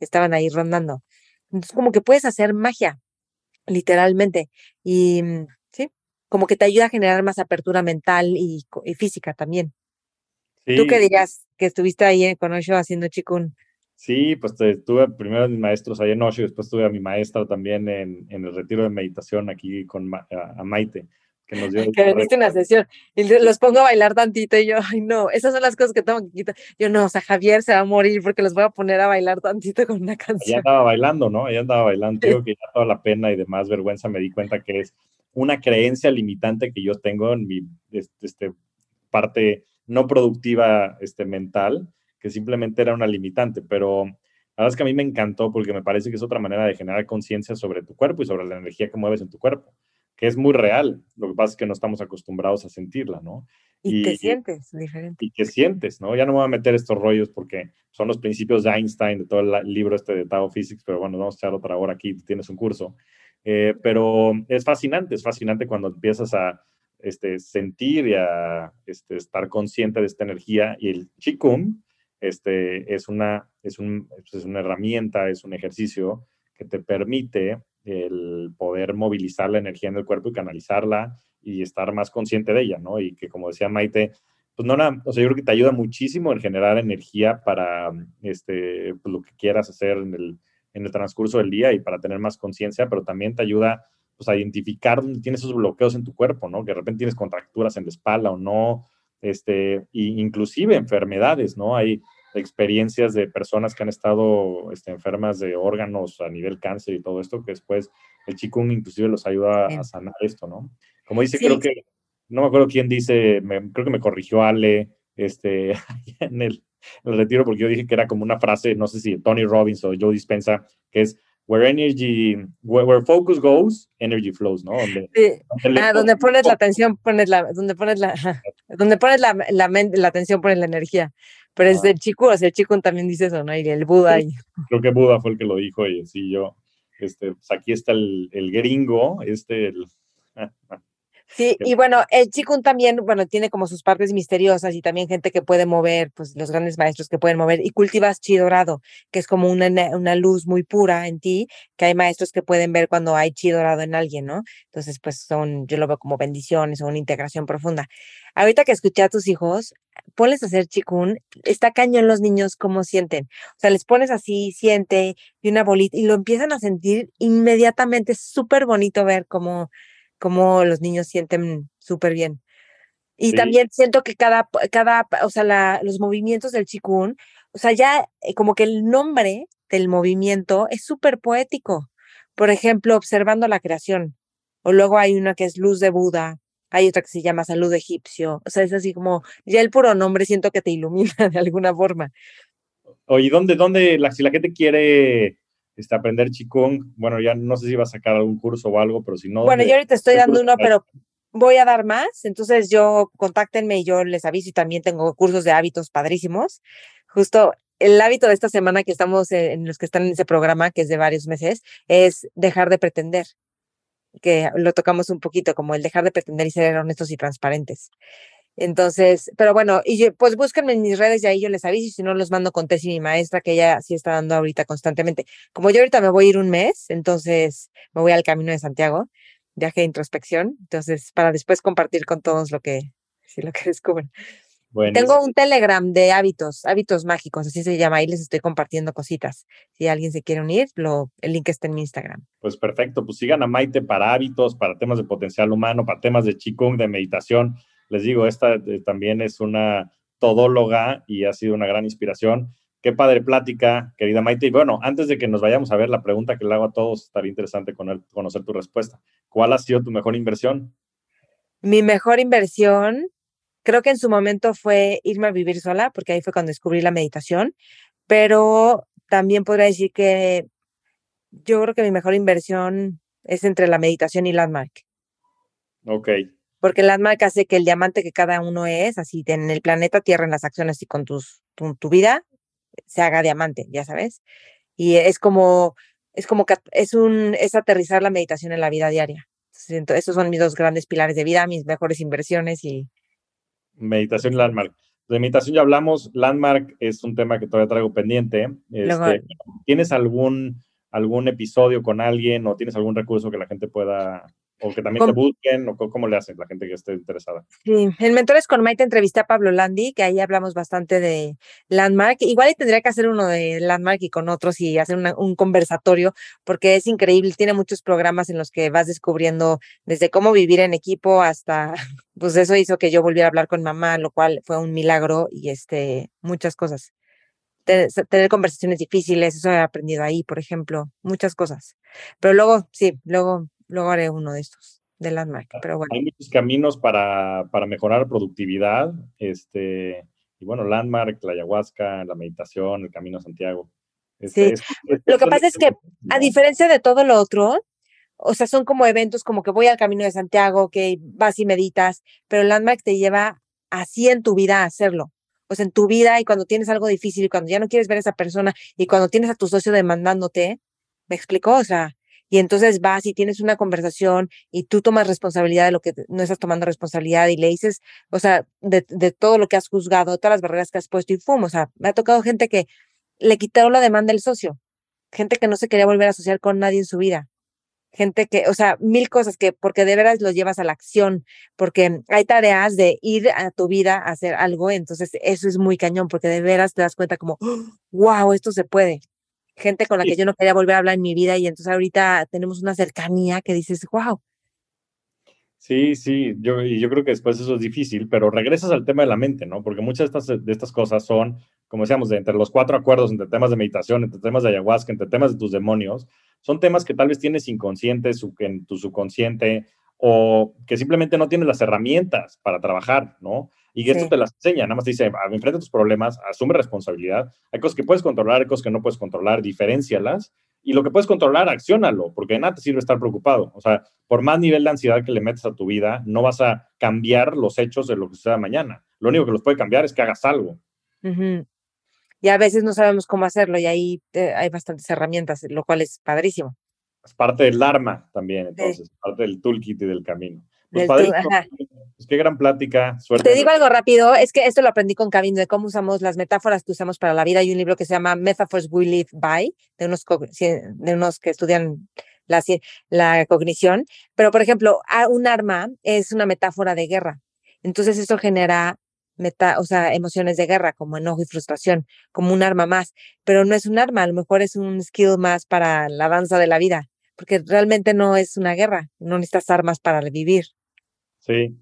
estaban ahí rondando. Entonces como que puedes hacer magia, literalmente. Y mm, sí, como que te ayuda a generar más apertura mental y, física también. ¿Tú qué dirías que estuviste ahí con Osho haciendo chikun? Sí, pues tuve primero a mis maestros ahí en Osho y después tuve a mi maestra también en, en el retiro de meditación aquí con a Maite que nos dio. Que diste una sesión y los pongo a bailar tantito y yo, ay no, esas son las cosas que tengo que quitar. Yo no, o sea, Javier se va a morir porque los voy a poner a bailar tantito con una canción. Ella andaba bailando, ¿no? Ella andaba bailando, creo que ya toda la pena y demás vergüenza me di cuenta que es una creencia limitante que yo tengo en mi, este, parte no productiva este, mental, que simplemente era una limitante, pero la verdad es que a mí me encantó porque me parece que es otra manera de generar conciencia sobre tu cuerpo y sobre la energía que mueves en tu cuerpo, que es muy real. Lo que pasa es que no estamos acostumbrados a sentirla, ¿no? Y, te sientes diferente. Y que sientes, ¿no? Ya no me voy a meter estos rollos porque son los principios de Einstein, de todo el libro este de Tao Physics, pero bueno, vamos a echar otra hora aquí, tienes un curso. Eh, pero es fascinante, es fascinante cuando empiezas a este, sentir y a este, estar consciente de esta energía. Y el Qigong este, es, una, es, un, es una herramienta, es un ejercicio que te permite el poder movilizar la energía en el cuerpo y canalizarla y estar más consciente de ella, ¿no? Y que como decía Maite, pues no, nada, o sea, yo creo que te ayuda muchísimo en generar energía para este, pues, lo que quieras hacer en el, en el transcurso del día y para tener más conciencia, pero también te ayuda pues, a identificar dónde tienes esos bloqueos en tu cuerpo, ¿no? Que de repente tienes contracturas en la espalda o no, este, inclusive enfermedades, ¿no? Hay experiencias de personas que han estado este, enfermas de órganos a nivel cáncer y todo esto, que después el Qigong inclusive los ayuda a sanar esto, ¿no? Como dice, creo que, no me acuerdo quién dice, creo que me corrigió Ale, este, en el, el, retiro, porque yo dije que era como una frase, no sé si Tony Robbins o Joe Dispensa, que es, where energy, where, focus goes, energy flows, ¿no? Donde, donde, ah, donde pones la atención, pones la, donde pones la, donde pones la, la, la atención, pones la energía. Pero es del chico, o sea, el chico también dice eso, ¿no? Y el Buda. Creo que Buda fue el que lo dijo, y sí, yo, este, pues aquí está el, el gringo, este, el, Sí, y bueno, el Chikun también, bueno, tiene como sus partes misteriosas y también gente que puede mover, pues los grandes maestros que pueden mover, y cultivas chi dorado, que es como una, una luz muy pura en ti, que hay maestros que pueden ver cuando hay chi dorado en alguien, ¿no? Entonces, pues son, yo lo veo como bendiciones o una integración profunda. Ahorita que escuché a tus hijos, ponles a hacer chikun, está cañón los niños cómo sienten. O sea, les pones así, siente, y una bolita, y lo empiezan a sentir inmediatamente, es súper bonito ver cómo cómo los niños sienten súper bien. Y también siento que cada, cada, o sea, la, los movimientos del chikun, o sea, ya eh, como que el nombre del movimiento es súper poético. Por ejemplo, observando la creación. O luego hay una que es luz de Buda, hay otra que se llama salud egipcio. O sea, es así como, ya el puro nombre siento que te ilumina de alguna forma. Oye, ¿dónde, dónde, la, si la gente quiere este, aprender Qigong. Bueno, ya no sé si va a sacar algún curso o algo, pero si no. Bueno, yo ahorita estoy dando uno, pero voy a dar más. Entonces, yo contáctenme y yo les aviso. Y también tengo cursos de hábitos padrísimos. Justo el hábito de esta semana que estamos en, los que están en ese programa, que es de varios meses, es dejar de pretender. Que lo tocamos un poquito, como el dejar de pretender y ser honestos y transparentes. Entonces, pero bueno, y pues búsquenme en mis redes y ahí yo les aviso, y si no los mando con Tessy, mi maestra, que ella sí está dando ahorita constantemente. Como yo ahorita me voy a ir un mes, entonces me voy al Camino de Santiago, viaje de introspección, entonces para después compartir con todos lo que, sí, lo que descubren. Tengo un Telegram de hábitos, hábitos mágicos, así se llama, ahí les estoy compartiendo cositas. Si alguien se quiere unir, lo, el link está en mi Instagram. Pues perfecto, pues sigan a Maite para hábitos, para temas de potencial humano, para temas de Qigong, de meditación les digo, esta eh, también es una todóloga y ha sido una gran inspiración. Qué padre plática, querida Maite. Y bueno, antes de que nos vayamos a ver la pregunta que le hago a todos, estaría interesante conocer tu respuesta. ¿Cuál ha sido tu mejor inversión? Mi mejor inversión, creo que en su momento fue irme a vivir sola, porque ahí fue cuando descubrí la meditación, pero también podría decir que yo creo que mi mejor inversión es entre la meditación y Landmark. Ok, porque Landmark hace que el diamante que cada uno es, así en el planeta Tierra, en las acciones y con tus, tu, vida, se haga diamante, ya sabes. Y es como, es como es un, es aterrizar la meditación en la vida diaria. Entonces, esos son mis dos grandes pilares de vida, mis mejores inversiones y... Meditación y Landmark. De meditación ya hablamos, Landmark es un tema que todavía traigo pendiente. Este, ¿Tienes algún, algún episodio con alguien o tienes algún recurso que la gente pueda o que también te busquen, o cómo le hacen la gente que esté interesada. Sí, en Mentores con Maite entrevisté a Pablo Landi, que ahí hablamos bastante de Landmark. Igual tendría que hacer uno de Landmark y con otros y hacer un conversatorio, porque es increíble. Tiene muchos programas en los que vas descubriendo desde cómo vivir en equipo hasta, pues eso hizo que yo volviera a hablar con mamá, lo cual fue un milagro y este, muchas cosas. Tener conversaciones difíciles, eso he aprendido ahí, por ejemplo, muchas cosas. Pero luego, sí, luego luego haré uno de estos. de Landmark, pero bueno. Hay muchos caminos para, para mejorar productividad, este, y bueno, Landmark, la ayahuasca, la meditación, el Camino a Santiago. Este, sí, lo que pasa es que a diferencia de todo lo otro, o sea, son como eventos como que voy al Camino de Santiago, que vas y meditas, pero Landmark te lleva así en tu vida a hacerlo. O sea, en tu vida y cuando tienes algo difícil y cuando ya no quieres ver a esa persona y cuando tienes a tu socio demandándote, ¿me explicó? O sea, y entonces vas y tienes una conversación y tú tomas responsabilidad de lo que no estás tomando responsabilidad y le dices, o sea, de, de todo lo que has juzgado, todas las barreras que has puesto y fumo. O sea, me ha tocado gente que le quitaron la demanda del socio, gente que no se quería volver a asociar con nadie en su vida, gente que, o sea, mil cosas que porque de veras los llevas a la acción, porque hay tareas de ir a tu vida a hacer algo, entonces eso es muy cañón, porque de veras te das cuenta como, wow, esto se puede. Gente con la que yo no quería volver a hablar en mi vida y entonces ahorita tenemos una cercanía que dices, wow. Sí, sí, yo, yo creo que después eso es difícil, pero regresas al tema de la mente, ¿no? Porque muchas de estas, de estas cosas son, como decíamos, de entre los cuatro acuerdos, entre temas de meditación, entre temas de ayahuasca, entre temas de tus demonios, son temas que tal vez tienes inconsciente, en tu subconsciente, o que simplemente no tienes las herramientas para trabajar, ¿no? Y esto te las enseña, nada más te dice, enfrenta tus problemas, asume responsabilidad. Hay cosas que puedes controlar, hay cosas que no puedes controlar, diferencialas. Y lo que puedes controlar, acciónalo, porque de nada te sirve estar preocupado. O sea, por más nivel de ansiedad que le metes a tu vida, no vas a cambiar los hechos de lo que sea mañana. Lo único que los puede cambiar es que hagas algo y a veces no sabemos cómo hacerlo y ahí eh, hay bastantes herramientas, lo cual es padrísimo. Es parte del arma también, entonces, parte del toolkit y del camino. Pues pues qué gran plática. Suerte. Te digo algo rápido, es que esto lo aprendí con Camino, de cómo usamos las metáforas que usamos para la vida. Hay un libro que se llama Metaphors We Live By, de unos, de unos que estudian la, la cognición. Pero, por ejemplo, un arma es una metáfora de guerra. Entonces, eso genera meta, o sea, emociones de guerra, como enojo y frustración, como un arma más, pero no es un arma, a lo mejor es un skill más para la danza de la vida, porque realmente no es una guerra, no necesitas armas para vivir. Sí.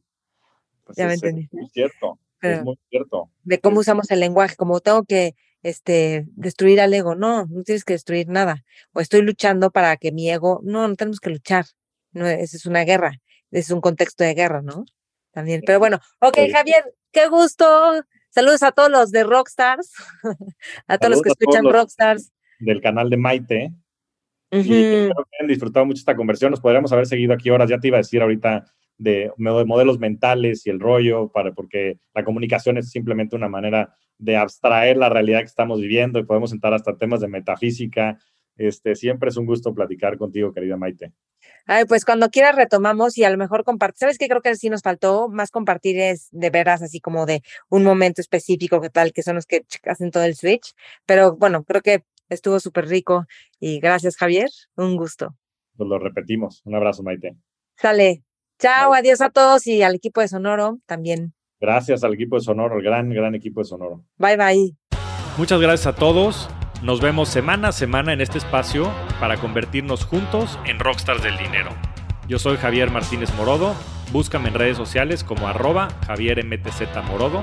Pues ya me entendí. Es cierto, es muy cierto. De cómo usamos el lenguaje, como tengo que este, destruir al ego, no, no tienes que destruir nada, o estoy luchando para que mi ego, no, no tenemos que luchar, no, esa es una guerra, es un contexto de guerra, ¿no? También, pero bueno, ok, Javier, qué gusto. Saludos a todos los de Rockstars, a todos los que escuchan Rockstars. Del canal de Maite. Espero que hayan disfrutado mucho esta conversión. Nos podríamos haber seguido aquí horas. Ya te iba a decir ahorita de, modelos mentales y el rollo, para, porque la comunicación es simplemente una manera de abstraer la realidad que estamos viviendo y podemos entrar hasta temas de metafísica. Este, siempre es un gusto platicar contigo, querida Maite. Ay, pues cuando quieras retomamos y a lo mejor compartir. ¿Sabes qué? Creo que sí nos faltó más compartir es de veras, así como de un momento específico, que tal, que son los que hacen todo el switch. Pero bueno, creo que estuvo súper rico y gracias, Javier. Un gusto. Pues lo repetimos. Un abrazo, Maite. Sale. Chao, adiós a todos y al equipo de Sonoro también. Gracias al equipo de Sonoro, el gran, gran equipo de Sonoro. Bye, bye. Muchas gracias a todos. Nos vemos semana a semana en este espacio para convertirnos juntos en rockstars del dinero. Yo soy Javier Martínez Morodo, búscame en redes sociales como arroba Javier Morodo